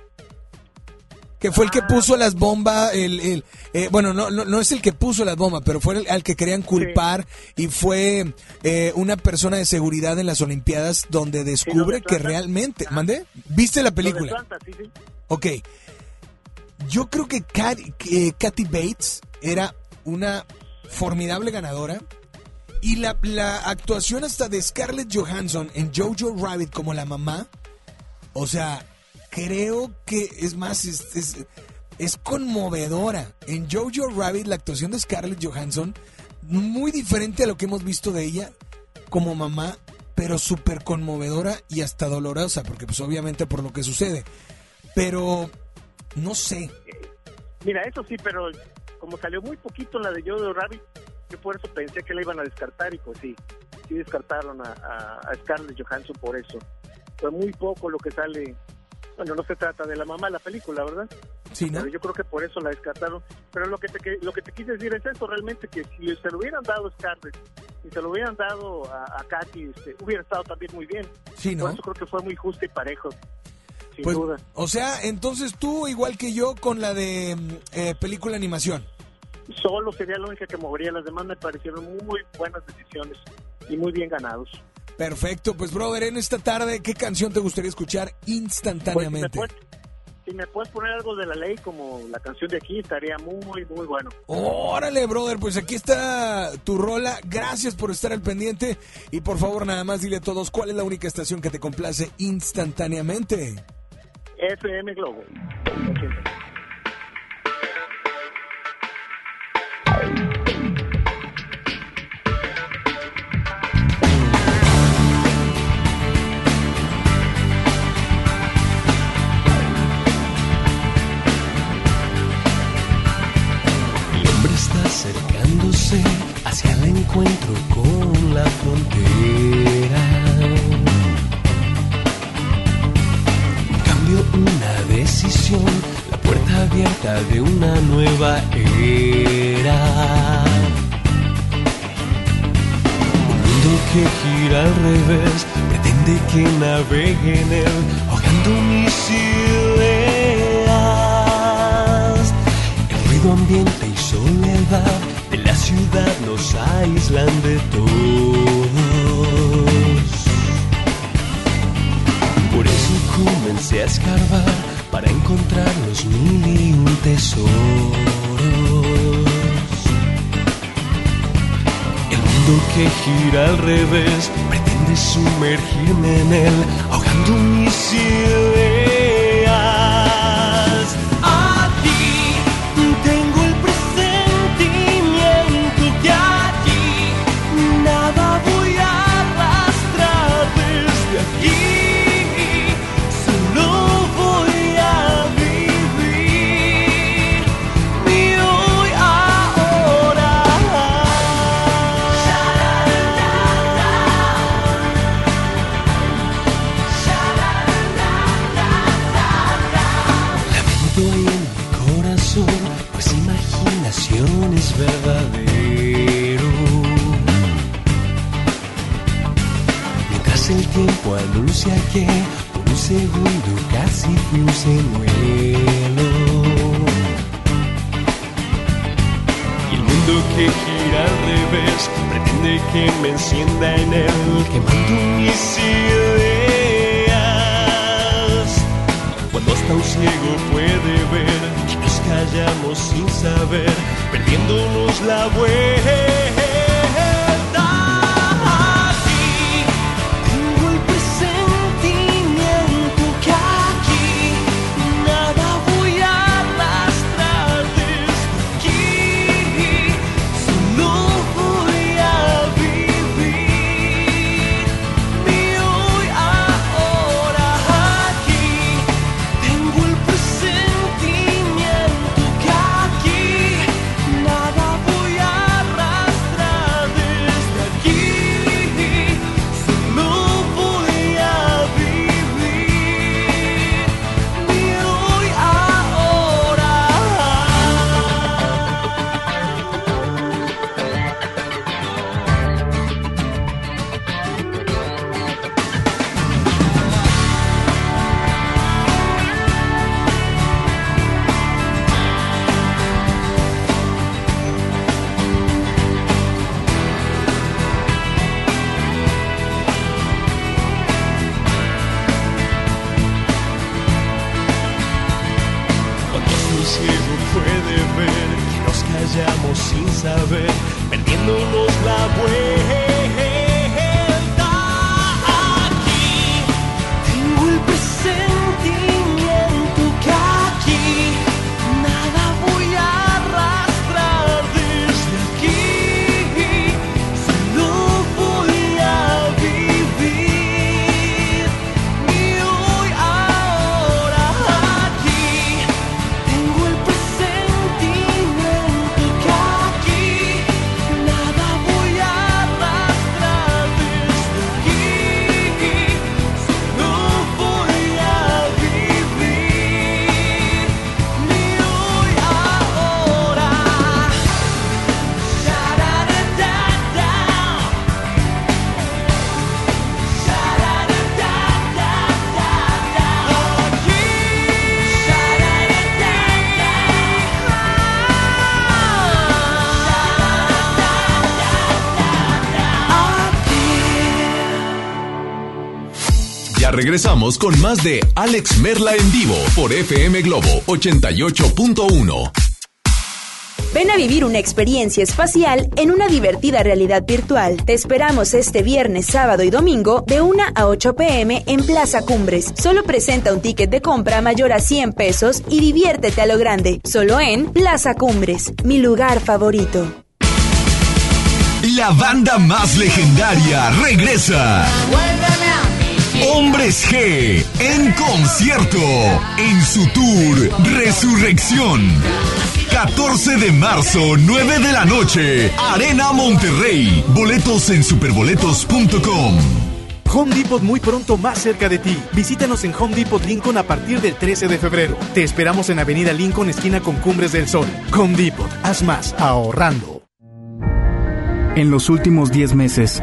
Que fue el que puso las bombas, el, el, eh, bueno, no, no, no es el que puso las bombas, pero fue el, al que querían culpar y fue eh, una persona de seguridad en las Olimpiadas donde descubre que realmente, ¿mandé? ¿Viste la película? Atlanta, sí, sí. Ok. Yo creo que Kat- que Kathy Bates era una formidable ganadora. Y la, la actuación hasta de Scarlett Johansson en Jojo Rabbit como la mamá. O sea, creo que es más, es, es, conmovedora. En Jojo Rabbit la actuación de Scarlett Johansson, muy diferente a lo que hemos visto de ella como mamá, pero súper conmovedora y hasta dolorosa, porque pues obviamente por lo que sucede. Pero, no sé. Mira, eso sí, pero como salió muy poquito la de Jojo Rabbit, yo por eso pensé que la iban a descartar y pues sí, sí descartaron a Scarlett Johansson por eso. Fue muy poco lo que sale. Bueno, no se trata de la mamá la película, ¿verdad? Sí, ¿no? Pero yo creo que por eso la descartaron. Pero lo que te, que- lo que te quise decir es eso, realmente, que si se lo hubieran dado a Scarlett y se lo hubieran dado a, a Katy, este, hubiera estado también muy bien. Sí, ¿no? Por eso creo que fue muy justo y parejo, sin Pues, duda. o sea, entonces tú, igual que yo, con la de mm, eh, película animación. Solo sería la única que movería. Las demás me parecieron muy buenas decisiones y muy bien ganados. Perfecto, pues brother, en esta tarde, ¿qué canción te gustaría escuchar instantáneamente? Pues, si, me puedes, si me puedes poner algo de la ley como la canción de aquí, estaría muy, muy bueno. Órale, brother, pues aquí está tu rola. Gracias por estar al pendiente. Y por favor, nada más dile a todos cuál es la única estación que te complace instantáneamente. FM Globo. Encuentro con la frontera. Cambio, una decisión, la puerta abierta de una nueva era. Un mundo que gira al revés, pretende que navegue en él, ahogando mis ideas. El ruido ambiente y soledad ciudad nos aíslan de todos. Por eso comencé a escarbar para encontrar los mil y un tesoros. El mundo que gira al revés pretende sumergirme en él, ahogando mis ideas. Es verdadero. Mientras el tiempo anuncia que por un segundo casi puse en vuelo. Y el mundo que gira al revés pretende que me encienda en él, quemando mis ideas. Cuando hasta un ciego puede ver callamos sin saber, perdiéndonos la vuelta. Regresamos con más de Alex Merla en vivo por FM Globo 88.1. Ven a vivir una experiencia espacial en una divertida realidad virtual. Te esperamos este viernes, sábado y domingo de 1 a 8 pm en Plaza Cumbres. Solo presenta un ticket de compra mayor a 100 pesos y diviértete a lo grande. Solo en Plaza Cumbres, mi lugar favorito. La banda más legendaria regresa. Hombres G en concierto en su tour Resurrección. 14 de marzo, 9 de la noche, Arena Monterrey. Boletos en superboletos.com. Home Depot muy pronto más cerca de ti. Visítanos en Home Depot Lincoln a partir del 13 de febrero. Te esperamos en Avenida Lincoln, esquina con Cumbres del Sol. Home Depot, haz más ahorrando. En los últimos 10 meses,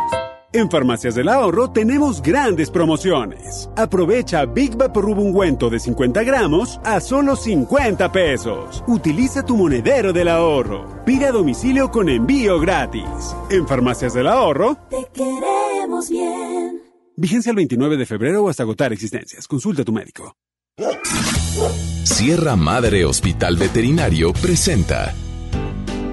En Farmacias del Ahorro tenemos grandes promociones. Aprovecha Big Vaporub ungüento de 50 gramos a solo 50 pesos. Utiliza tu monedero del ahorro. Pide a domicilio con envío gratis. En Farmacias del Ahorro, Te queremos bien. vigencia el 29 de febrero o hasta agotar existencias. Consulta a tu médico. Sierra Madre Hospital Veterinario presenta.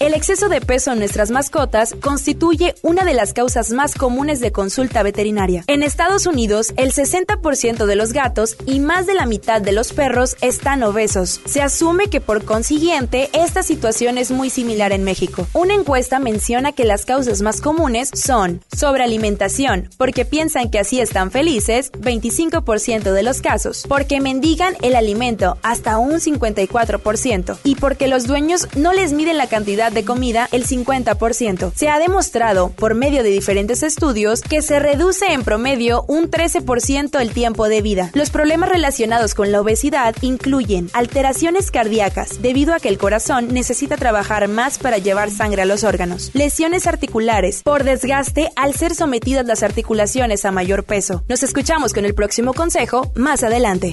El exceso de peso en nuestras mascotas constituye una de las causas más comunes de consulta veterinaria. En Estados Unidos, el 60% de los gatos y más de la mitad de los perros están obesos. Se asume que por consiguiente esta situación es muy similar en México. Una encuesta menciona que las causas más comunes son sobrealimentación, porque piensan que así están felices, 25% de los casos, porque mendigan el alimento, hasta un 54%, y porque los dueños no les miden la cantidad de comida, el 50%. Se ha demostrado, por medio de diferentes estudios, que se reduce en promedio un 13% el tiempo de vida. Los problemas relacionados con la obesidad incluyen alteraciones cardíacas, debido a que el corazón necesita trabajar más para llevar sangre a los órganos, lesiones articulares, por desgaste al ser sometidas las articulaciones a mayor peso. Nos escuchamos con el próximo consejo más adelante.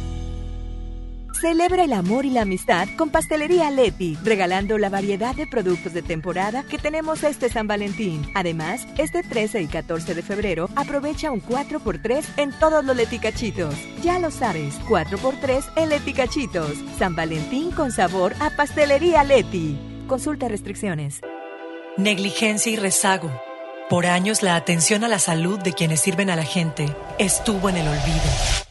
Celebra el amor y la amistad con Pastelería Leti, regalando la variedad de productos de temporada que tenemos este San Valentín. Además, este 13 y 14 de febrero aprovecha un 4x3 en todos los leticachitos. Ya lo sabes, 4x3 en leticachitos. San Valentín con sabor a Pastelería Leti. Consulta restricciones. Negligencia y rezago. Por años la atención a la salud de quienes sirven a la gente estuvo en el olvido.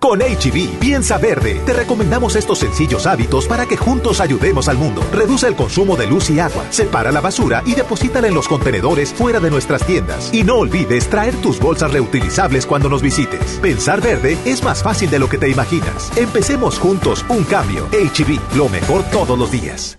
Con HB, piensa verde. Te recomendamos estos sencillos hábitos para que juntos ayudemos al mundo. Reduce el consumo de luz y agua, separa la basura y deposítala en los contenedores fuera de nuestras tiendas. Y no olvides traer tus bolsas reutilizables cuando nos visites. Pensar verde es más fácil de lo que te imaginas. Empecemos juntos un cambio. HB, lo mejor todos los días.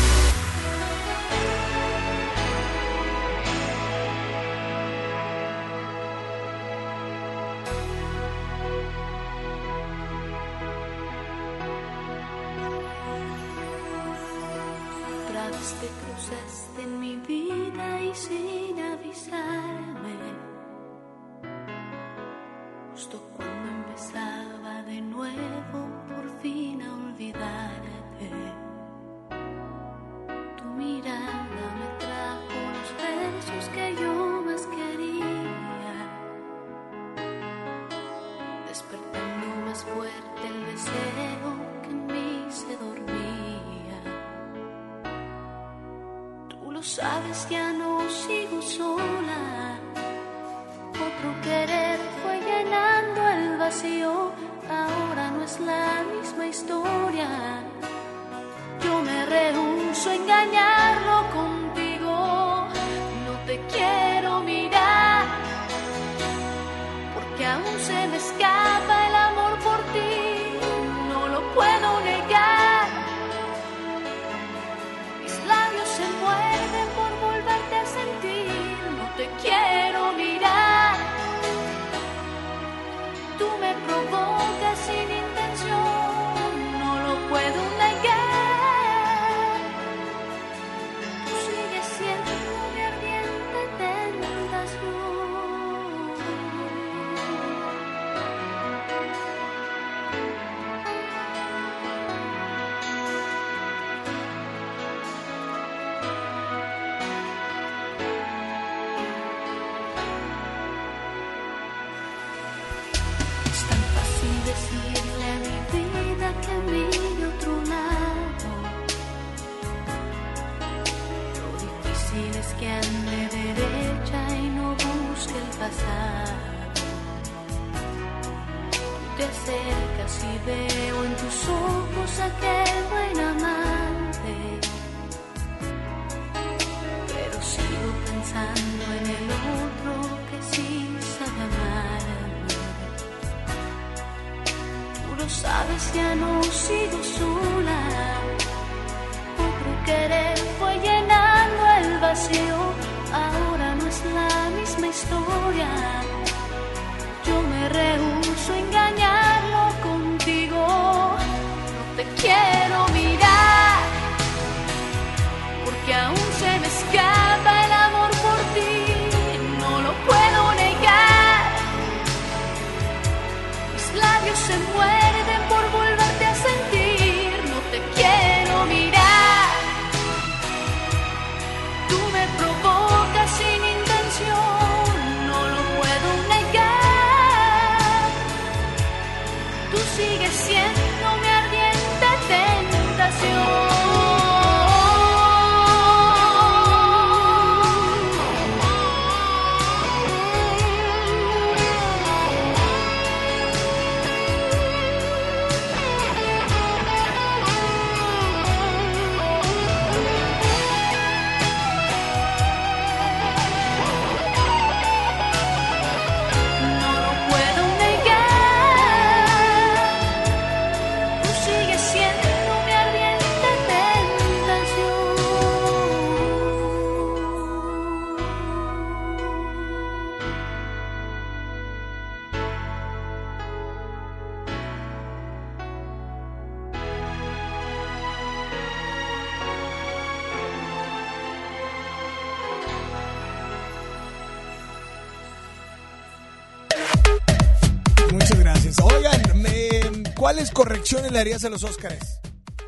Correcciones le harías a los Óscares?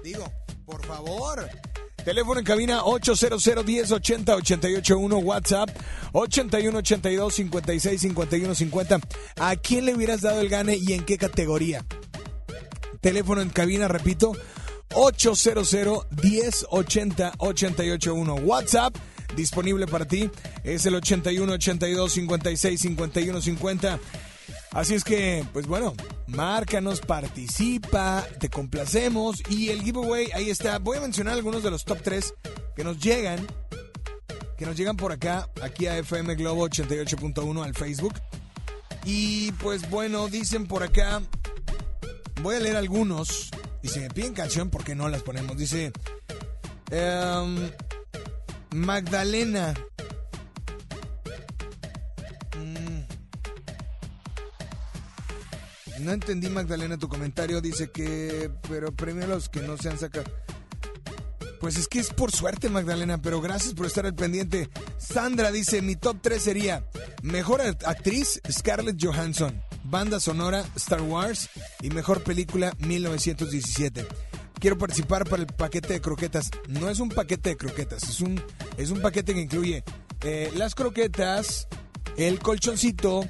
Digo, por favor. Teléfono en cabina 800 1080 881 WhatsApp 81 82 56 51 50. ¿A quién le hubieras dado el gane y en qué categoría? Teléfono en cabina, repito, 800 1080 881 WhatsApp disponible para ti es el 81 82 56 51 50. Así es que, pues bueno, márcanos, participa, te complacemos y el giveaway ahí está. Voy a mencionar algunos de los top 3 que nos llegan, que nos llegan por acá, aquí a FM Globo 88.1 al Facebook. Y pues bueno, dicen por acá, voy a leer algunos y si me piden canción, ¿por qué no las ponemos? Dice em, Magdalena. No entendí, Magdalena, tu comentario. Dice que, pero premio los que no se han sacado. Pues es que es por suerte, Magdalena, pero gracias por estar al pendiente. Sandra dice, mi top 3 sería Mejor act- actriz, Scarlett Johansson. Banda sonora, Star Wars. Y mejor película, 1917. Quiero participar para el paquete de croquetas. No es un paquete de croquetas, es un, es un paquete que incluye eh, las croquetas, el colchoncito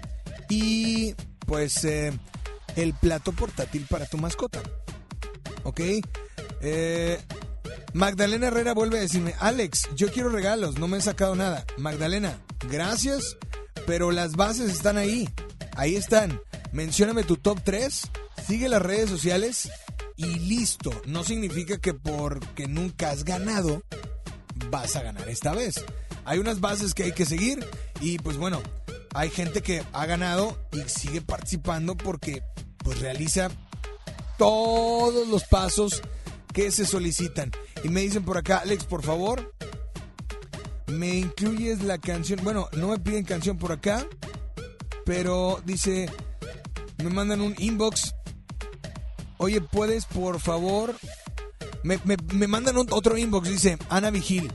y pues eh, el plato portátil para tu mascota. ¿Ok? Eh, Magdalena Herrera vuelve a decirme, Alex, yo quiero regalos, no me he sacado nada. Magdalena, gracias, pero las bases están ahí. Ahí están. Mencióname tu top 3, sigue las redes sociales y listo. No significa que porque nunca has ganado, vas a ganar esta vez. Hay unas bases que hay que seguir y pues bueno, hay gente que ha ganado y sigue participando porque pues realiza todos los pasos que se solicitan. Y me dicen por acá, Alex, por favor, me incluyes la canción. Bueno, no me piden canción por acá, pero dice, me mandan un inbox. Oye, ¿puedes por favor? Me, me- me mandan otro inbox, dice Ana Vigil.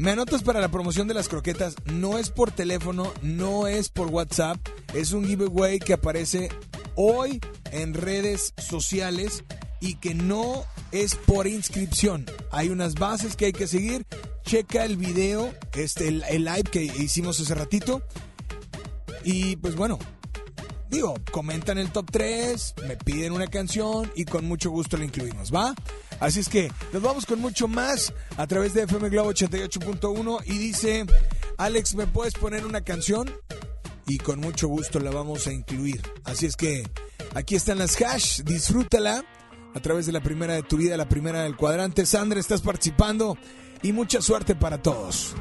Me anotas para la promoción de las croquetas. No es por teléfono, no es por WhatsApp. Es un giveaway que aparece hoy en redes sociales y que no es por inscripción. Hay unas bases que hay que seguir. Checa el video, este, el, el live que hicimos hace ratito. Y pues bueno, digo, comentan el top 3, me piden una canción y con mucho gusto la incluimos, ¿va? Así es que nos vamos con mucho más a través de FM Globo 88.1 y dice, Alex, ¿me puedes poner una canción? Y con mucho gusto la vamos a incluir. Así es que aquí están las hash, disfrútala a través de la primera de tu vida, la primera del cuadrante. Sandra, estás participando y mucha suerte para todos.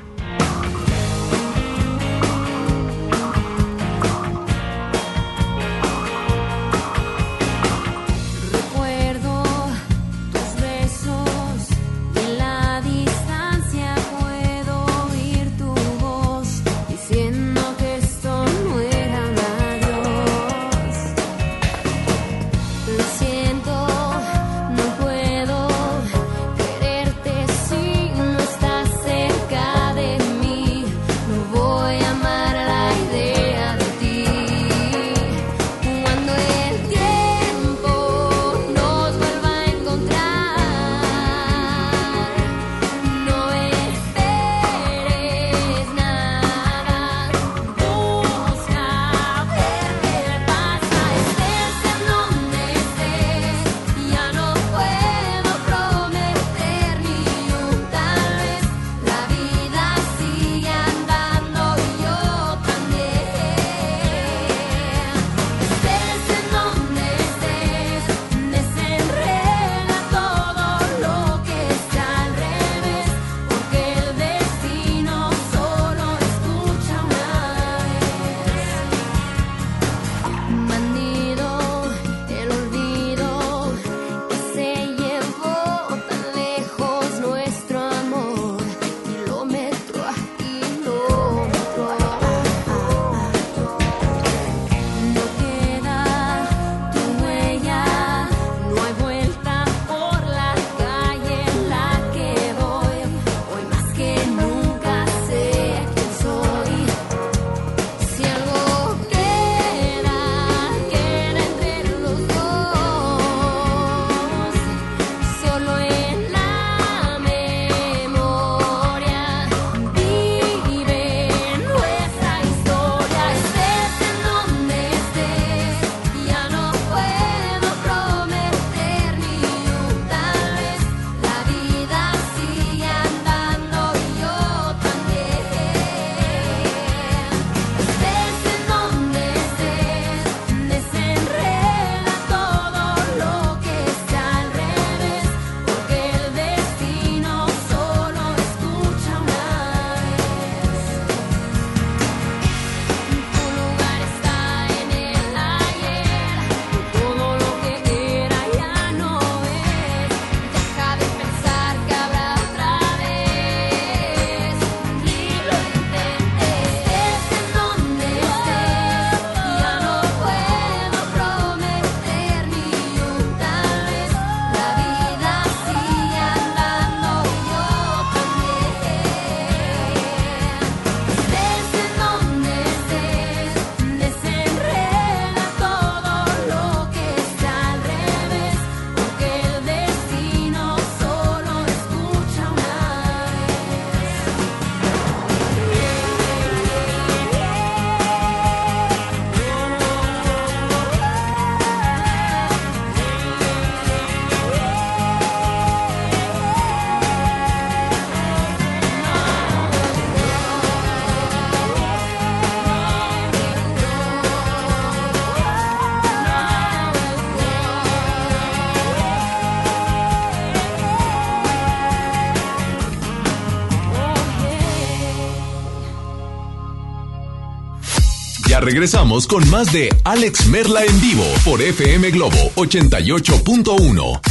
Regresamos con más de Alex Merla en vivo por FM Globo 88.1.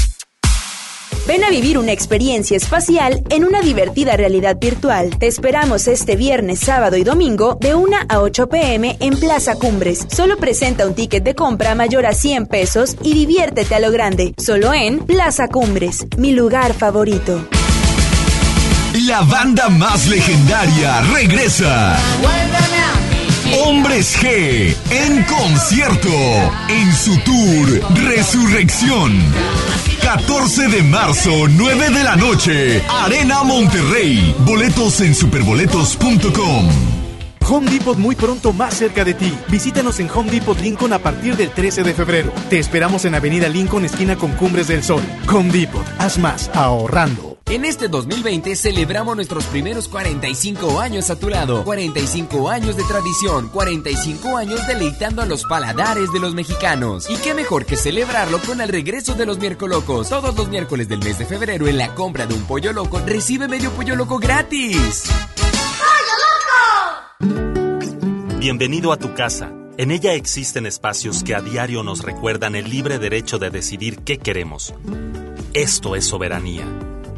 Ven a vivir una experiencia espacial en una divertida realidad virtual. Te esperamos este viernes, sábado y domingo de 1 a 8 pm en Plaza Cumbres. Solo presenta un ticket de compra mayor a 100 pesos y diviértete a lo grande. Solo en Plaza Cumbres, mi lugar favorito. La banda más legendaria regresa. Hombres G en concierto en su tour Resurrección. 14 de marzo, 9 de la noche, Arena Monterrey. Boletos en superboletos.com. Home Depot muy pronto más cerca de ti. Visítanos en Home Depot Lincoln a partir del 13 de febrero. Te esperamos en Avenida Lincoln, esquina con Cumbres del Sol. Home Depot, haz más ahorrando. En este 2020 celebramos nuestros primeros 45 años a tu lado. 45 años de tradición, 45 años deleitando a los paladares de los mexicanos. Y qué mejor que celebrarlo con el regreso de los miércoles locos. Todos los miércoles del mes de febrero en la compra de un pollo loco recibe medio pollo loco gratis. Bienvenido a tu casa. En ella existen espacios que a diario nos recuerdan el libre derecho de decidir qué queremos. Esto es soberanía.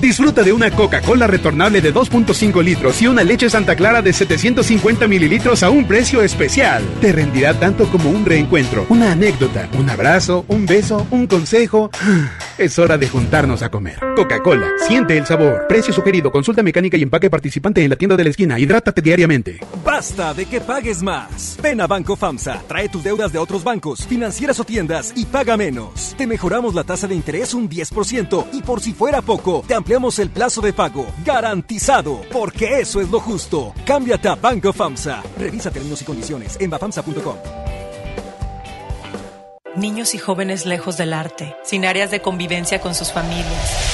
Disfruta de una Coca-Cola retornable de 2.5 litros y una leche Santa Clara de 750 mililitros a un precio especial. Te rendirá tanto como un reencuentro, una anécdota, un abrazo, un beso, un consejo. Es hora de juntarnos a comer. Coca-Cola, siente el sabor. Precio sugerido, consulta mecánica y empaque participante en la tienda de la esquina. Hidrátate diariamente. Basta de que pagues más. Ven a Banco FAMSA, trae tus deudas de otros bancos, financieras o tiendas y paga menos. Te mejoramos la tasa de interés un 10% y por si fuera poco, te ampliamos el plazo de pago. Garantizado, porque eso es lo justo. Cámbiate a Banco FAMSA. Revisa términos y condiciones en bafamsa.com. Niños y jóvenes lejos del arte, sin áreas de convivencia con sus familias.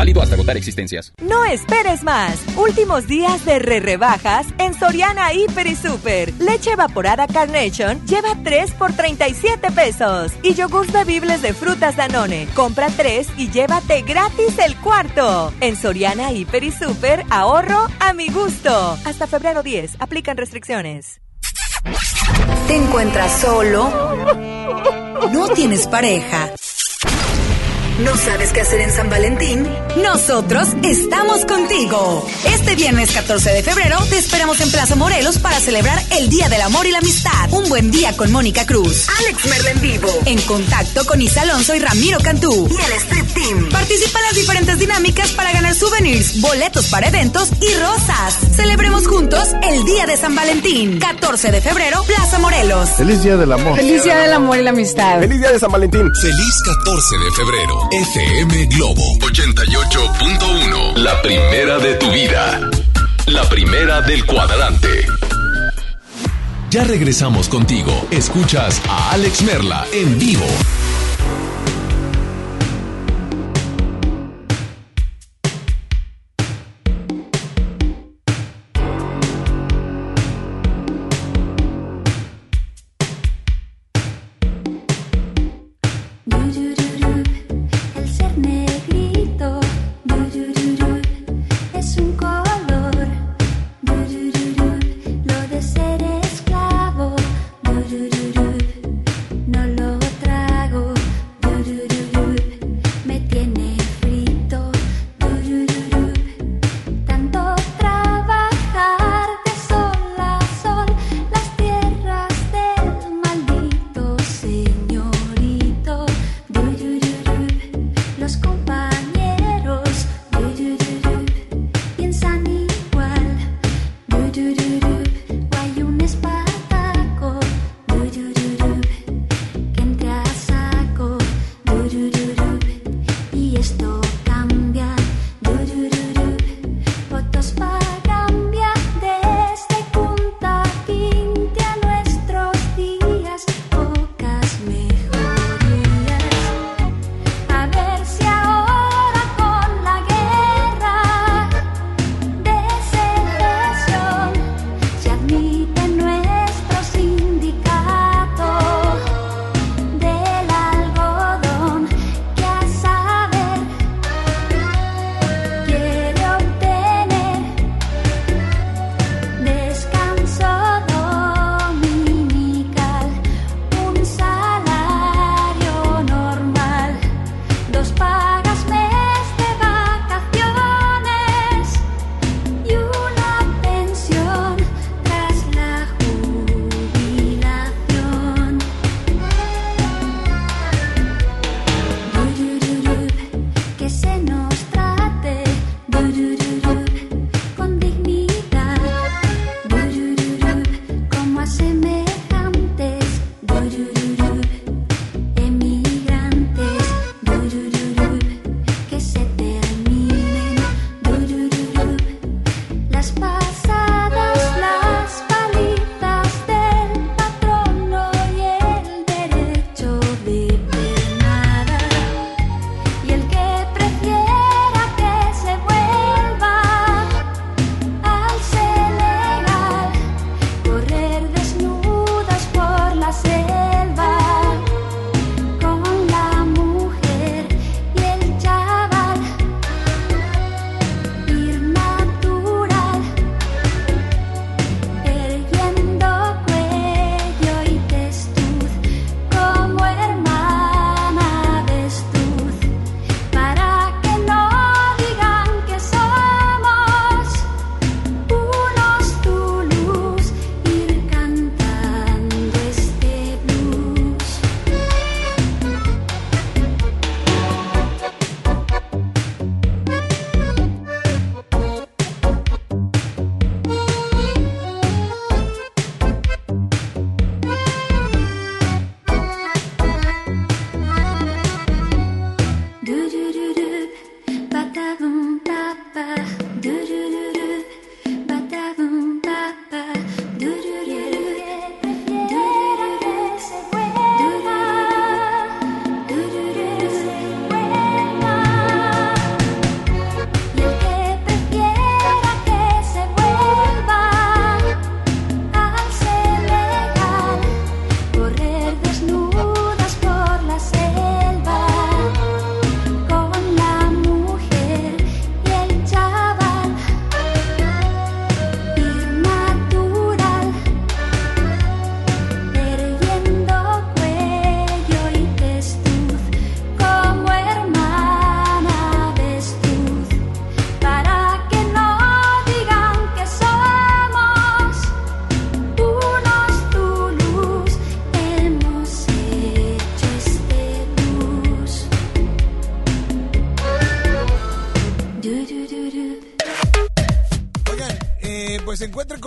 Válido hasta agotar existencias. No esperes más. Últimos días de re rebajas en Soriana Hiper y Super. Leche evaporada Carnation lleva 3 por 37 pesos. Y yogur bebibles de frutas Danone. Compra 3 y llévate gratis el cuarto. En Soriana Hiper y Super, ahorro a mi gusto. Hasta febrero 10. Aplican restricciones. ¿Te encuentras solo? ¿No tienes pareja? ¿No sabes qué hacer en San Valentín? Nosotros estamos contigo. Este viernes 14 de febrero te esperamos en Plaza Morelos para celebrar el Día del Amor y la Amistad. Un buen día con Mónica Cruz, Alex Merla en vivo, en contacto con Isa Alonso y Ramiro Cantú y el Street Team. Participa en las diferentes dinámicas para ganar souvenirs, boletos para eventos y rosas. Celebremos juntos el Día de San Valentín. 14 de febrero, Plaza Morelos. Feliz Día del Amor. Feliz Día del Amor y la Amistad. Feliz Día de San Valentín. Feliz 14 de febrero. FM Globo 88.1. La primera de tu vida. La primera del cuadrante. Ya regresamos contigo. Escuchas a Alex Merla en vivo.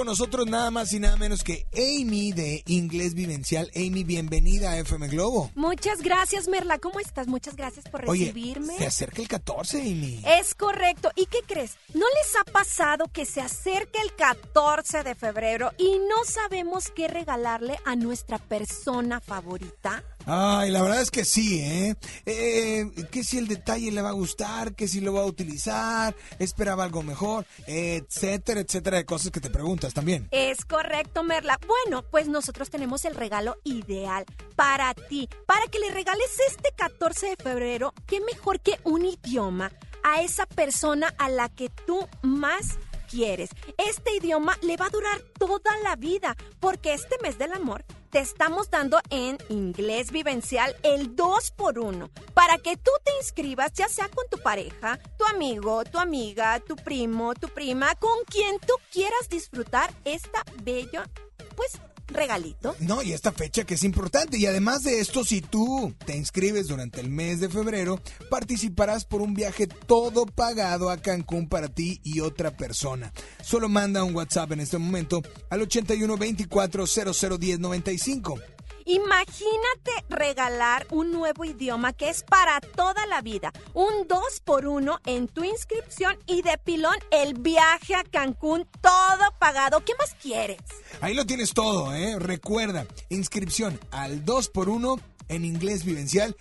Con nosotros nada más y nada menos que Amy de Inglés Vivencial. Amy, bienvenida a FM Globo. Muchas gracias, Merla. ¿Cómo estás? Muchas gracias por Oye, recibirme. se acerca el 14, Amy. Es correcto. ¿Y qué crees? ¿No les ha pasado que se acerca el 14 de febrero y no sabemos qué regalarle a nuestra persona favorita? Ay, la verdad es que sí, ¿eh? eh que si el detalle le va a gustar, que si lo va a utilizar, esperaba algo mejor, etcétera, etcétera de cosas que te preguntas también. Es correcto, Merla. Bueno, pues nosotros tenemos el regalo ideal para ti, para que le regales este 14 de febrero, qué mejor que un idioma a esa persona a la que tú más quieres. Este idioma le va a durar toda la vida, porque este mes del amor te estamos dando en inglés vivencial el 2 por 1 para que tú te inscribas ya sea con tu pareja, tu amigo, tu amiga, tu primo, tu prima, con quien tú quieras disfrutar esta bella pues regalito. No, y esta fecha que es importante. Y además de esto, si tú te inscribes durante el mes de febrero, participarás por un viaje todo pagado a Cancún para ti y otra persona. Solo manda un WhatsApp en este momento al 81 24 0010 95. Imagínate regalar un nuevo idioma que es para toda la vida. Un 2 por 1 en tu inscripción y de pilón el viaje a Cancún todo pagado. ¿Qué más quieres? Ahí lo tienes todo, ¿eh? Recuerda, inscripción al 2 por 1 en inglés vivencial.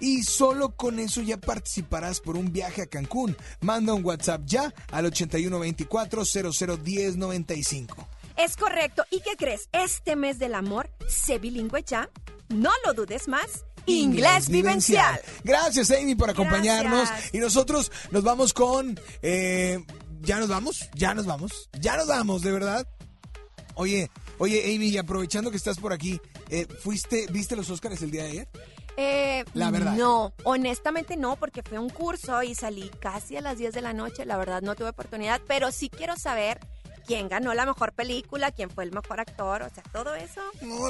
Y solo con eso ya participarás por un viaje a Cancún. Manda un WhatsApp ya al 8124 001095. Es correcto. ¿Y qué crees? Este mes del amor, sé bilingüe ya. No lo dudes más. Inglés Vivencial. Gracias, Amy, por acompañarnos. Y nosotros nos vamos con. Eh, ¿Ya nos vamos? ¿Ya nos vamos? ¿Ya nos vamos, de verdad? Oye, oye, Amy, aprovechando que estás por aquí, eh, ¿fuiste, viste los Óscares el día de ayer? Eh, la verdad. No, honestamente no, porque fue un curso y salí casi a las 10 de la noche. La verdad no tuve oportunidad, pero sí quiero saber quién ganó la mejor película, quién fue el mejor actor, o sea, todo eso.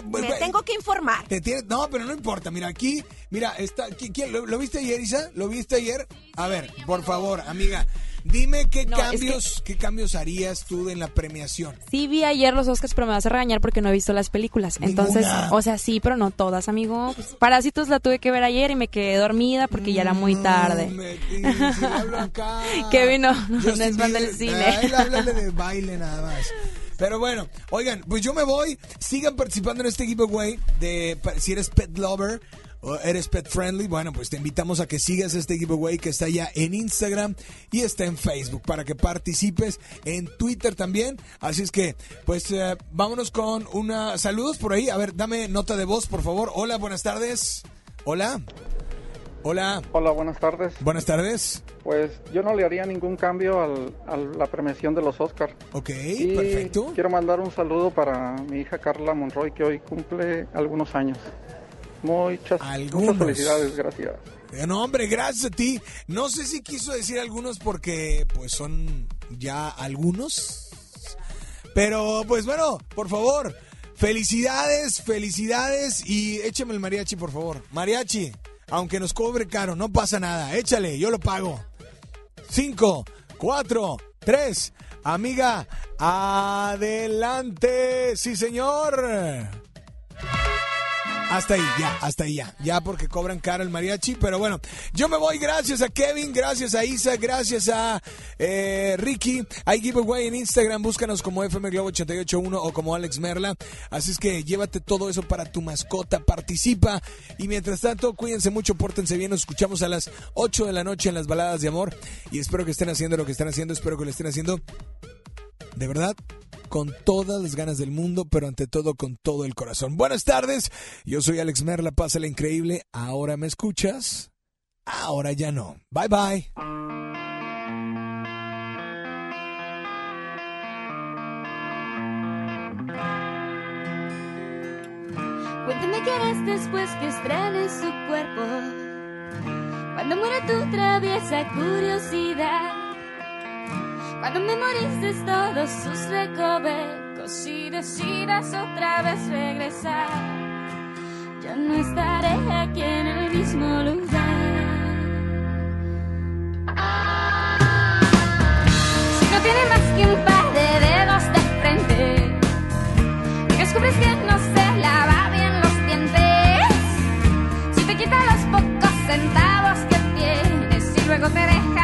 me tengo que informar. Te no, pero no importa. Mira, aquí, mira, está, ¿quién, lo, viste ayer, Isa? ¿Lo viste ayer? A ver, por favor, amiga. Dime qué cambios, qué cambios harías tú en la premiación. Sí vi ayer los Oscars, pero me vas a regañar porque no he visto las películas. Entonces, o sea, sí, pero no todas, amigo. Pues, Parásitos la tuve que ver ayer y me quedé dormida porque ya era muy tarde. Kevin no, no, es fan del cine. él háblale de baile nada más. Pero bueno, oigan, pues yo me voy. Sigan participando en este giveaway de si eres pet lover eres pet friendly, bueno, pues te invitamos a que sigas este giveaway que está ya en Instagram y está en Facebook para que participes en Twitter también. Así es que, pues eh, vámonos con una saludos por ahí. A ver, dame nota de voz, por favor. Hola, buenas tardes. Hola. Hola. Hola, buenas tardes. Buenas tardes. Pues yo no le haría ningún cambio a la premiación de los Oscars. Ok, perfecto. Quiero mandar un saludo para mi hija Carla Monroy, que hoy cumple algunos años. Muchas, muchas felicidades, gracias. Eh, no, hombre, gracias a ti. No sé si quiso decir algunos porque pues son ya algunos. Pero pues bueno, por favor, felicidades, felicidades y échame el mariachi, por favor. Mariachi, aunque nos cobre caro, no pasa nada. Échale, yo lo pago. Cinco, cuatro, tres. Amiga, adelante. Sí, señor. Hasta ahí, ya, hasta ahí, ya. Ya porque cobran caro el mariachi. Pero bueno, yo me voy gracias a Kevin, gracias a Isa, gracias a eh, Ricky. Hay giveaway en Instagram, búscanos como FM Globo 881 o como Alex Merla. Así es que llévate todo eso para tu mascota, participa. Y mientras tanto, cuídense mucho, pórtense bien. Nos escuchamos a las 8 de la noche en las baladas de amor. Y espero que estén haciendo lo que están haciendo, espero que lo estén haciendo. De verdad, con todas las ganas del mundo, pero ante todo con todo el corazón. Buenas tardes, yo soy Alex Merla, pásala increíble. Ahora me escuchas, ahora ya no. Bye bye. Cuéntame qué harás después que estrenes su cuerpo. Cuando muera tu traviesa curiosidad cuando memorices todos sus recovecos y decidas otra vez regresar, yo no estaré aquí en el mismo lugar. Si no tiene más que un par de dedos de frente y descubres que no se lava bien los dientes, si te quita los pocos centavos que tienes y luego te deja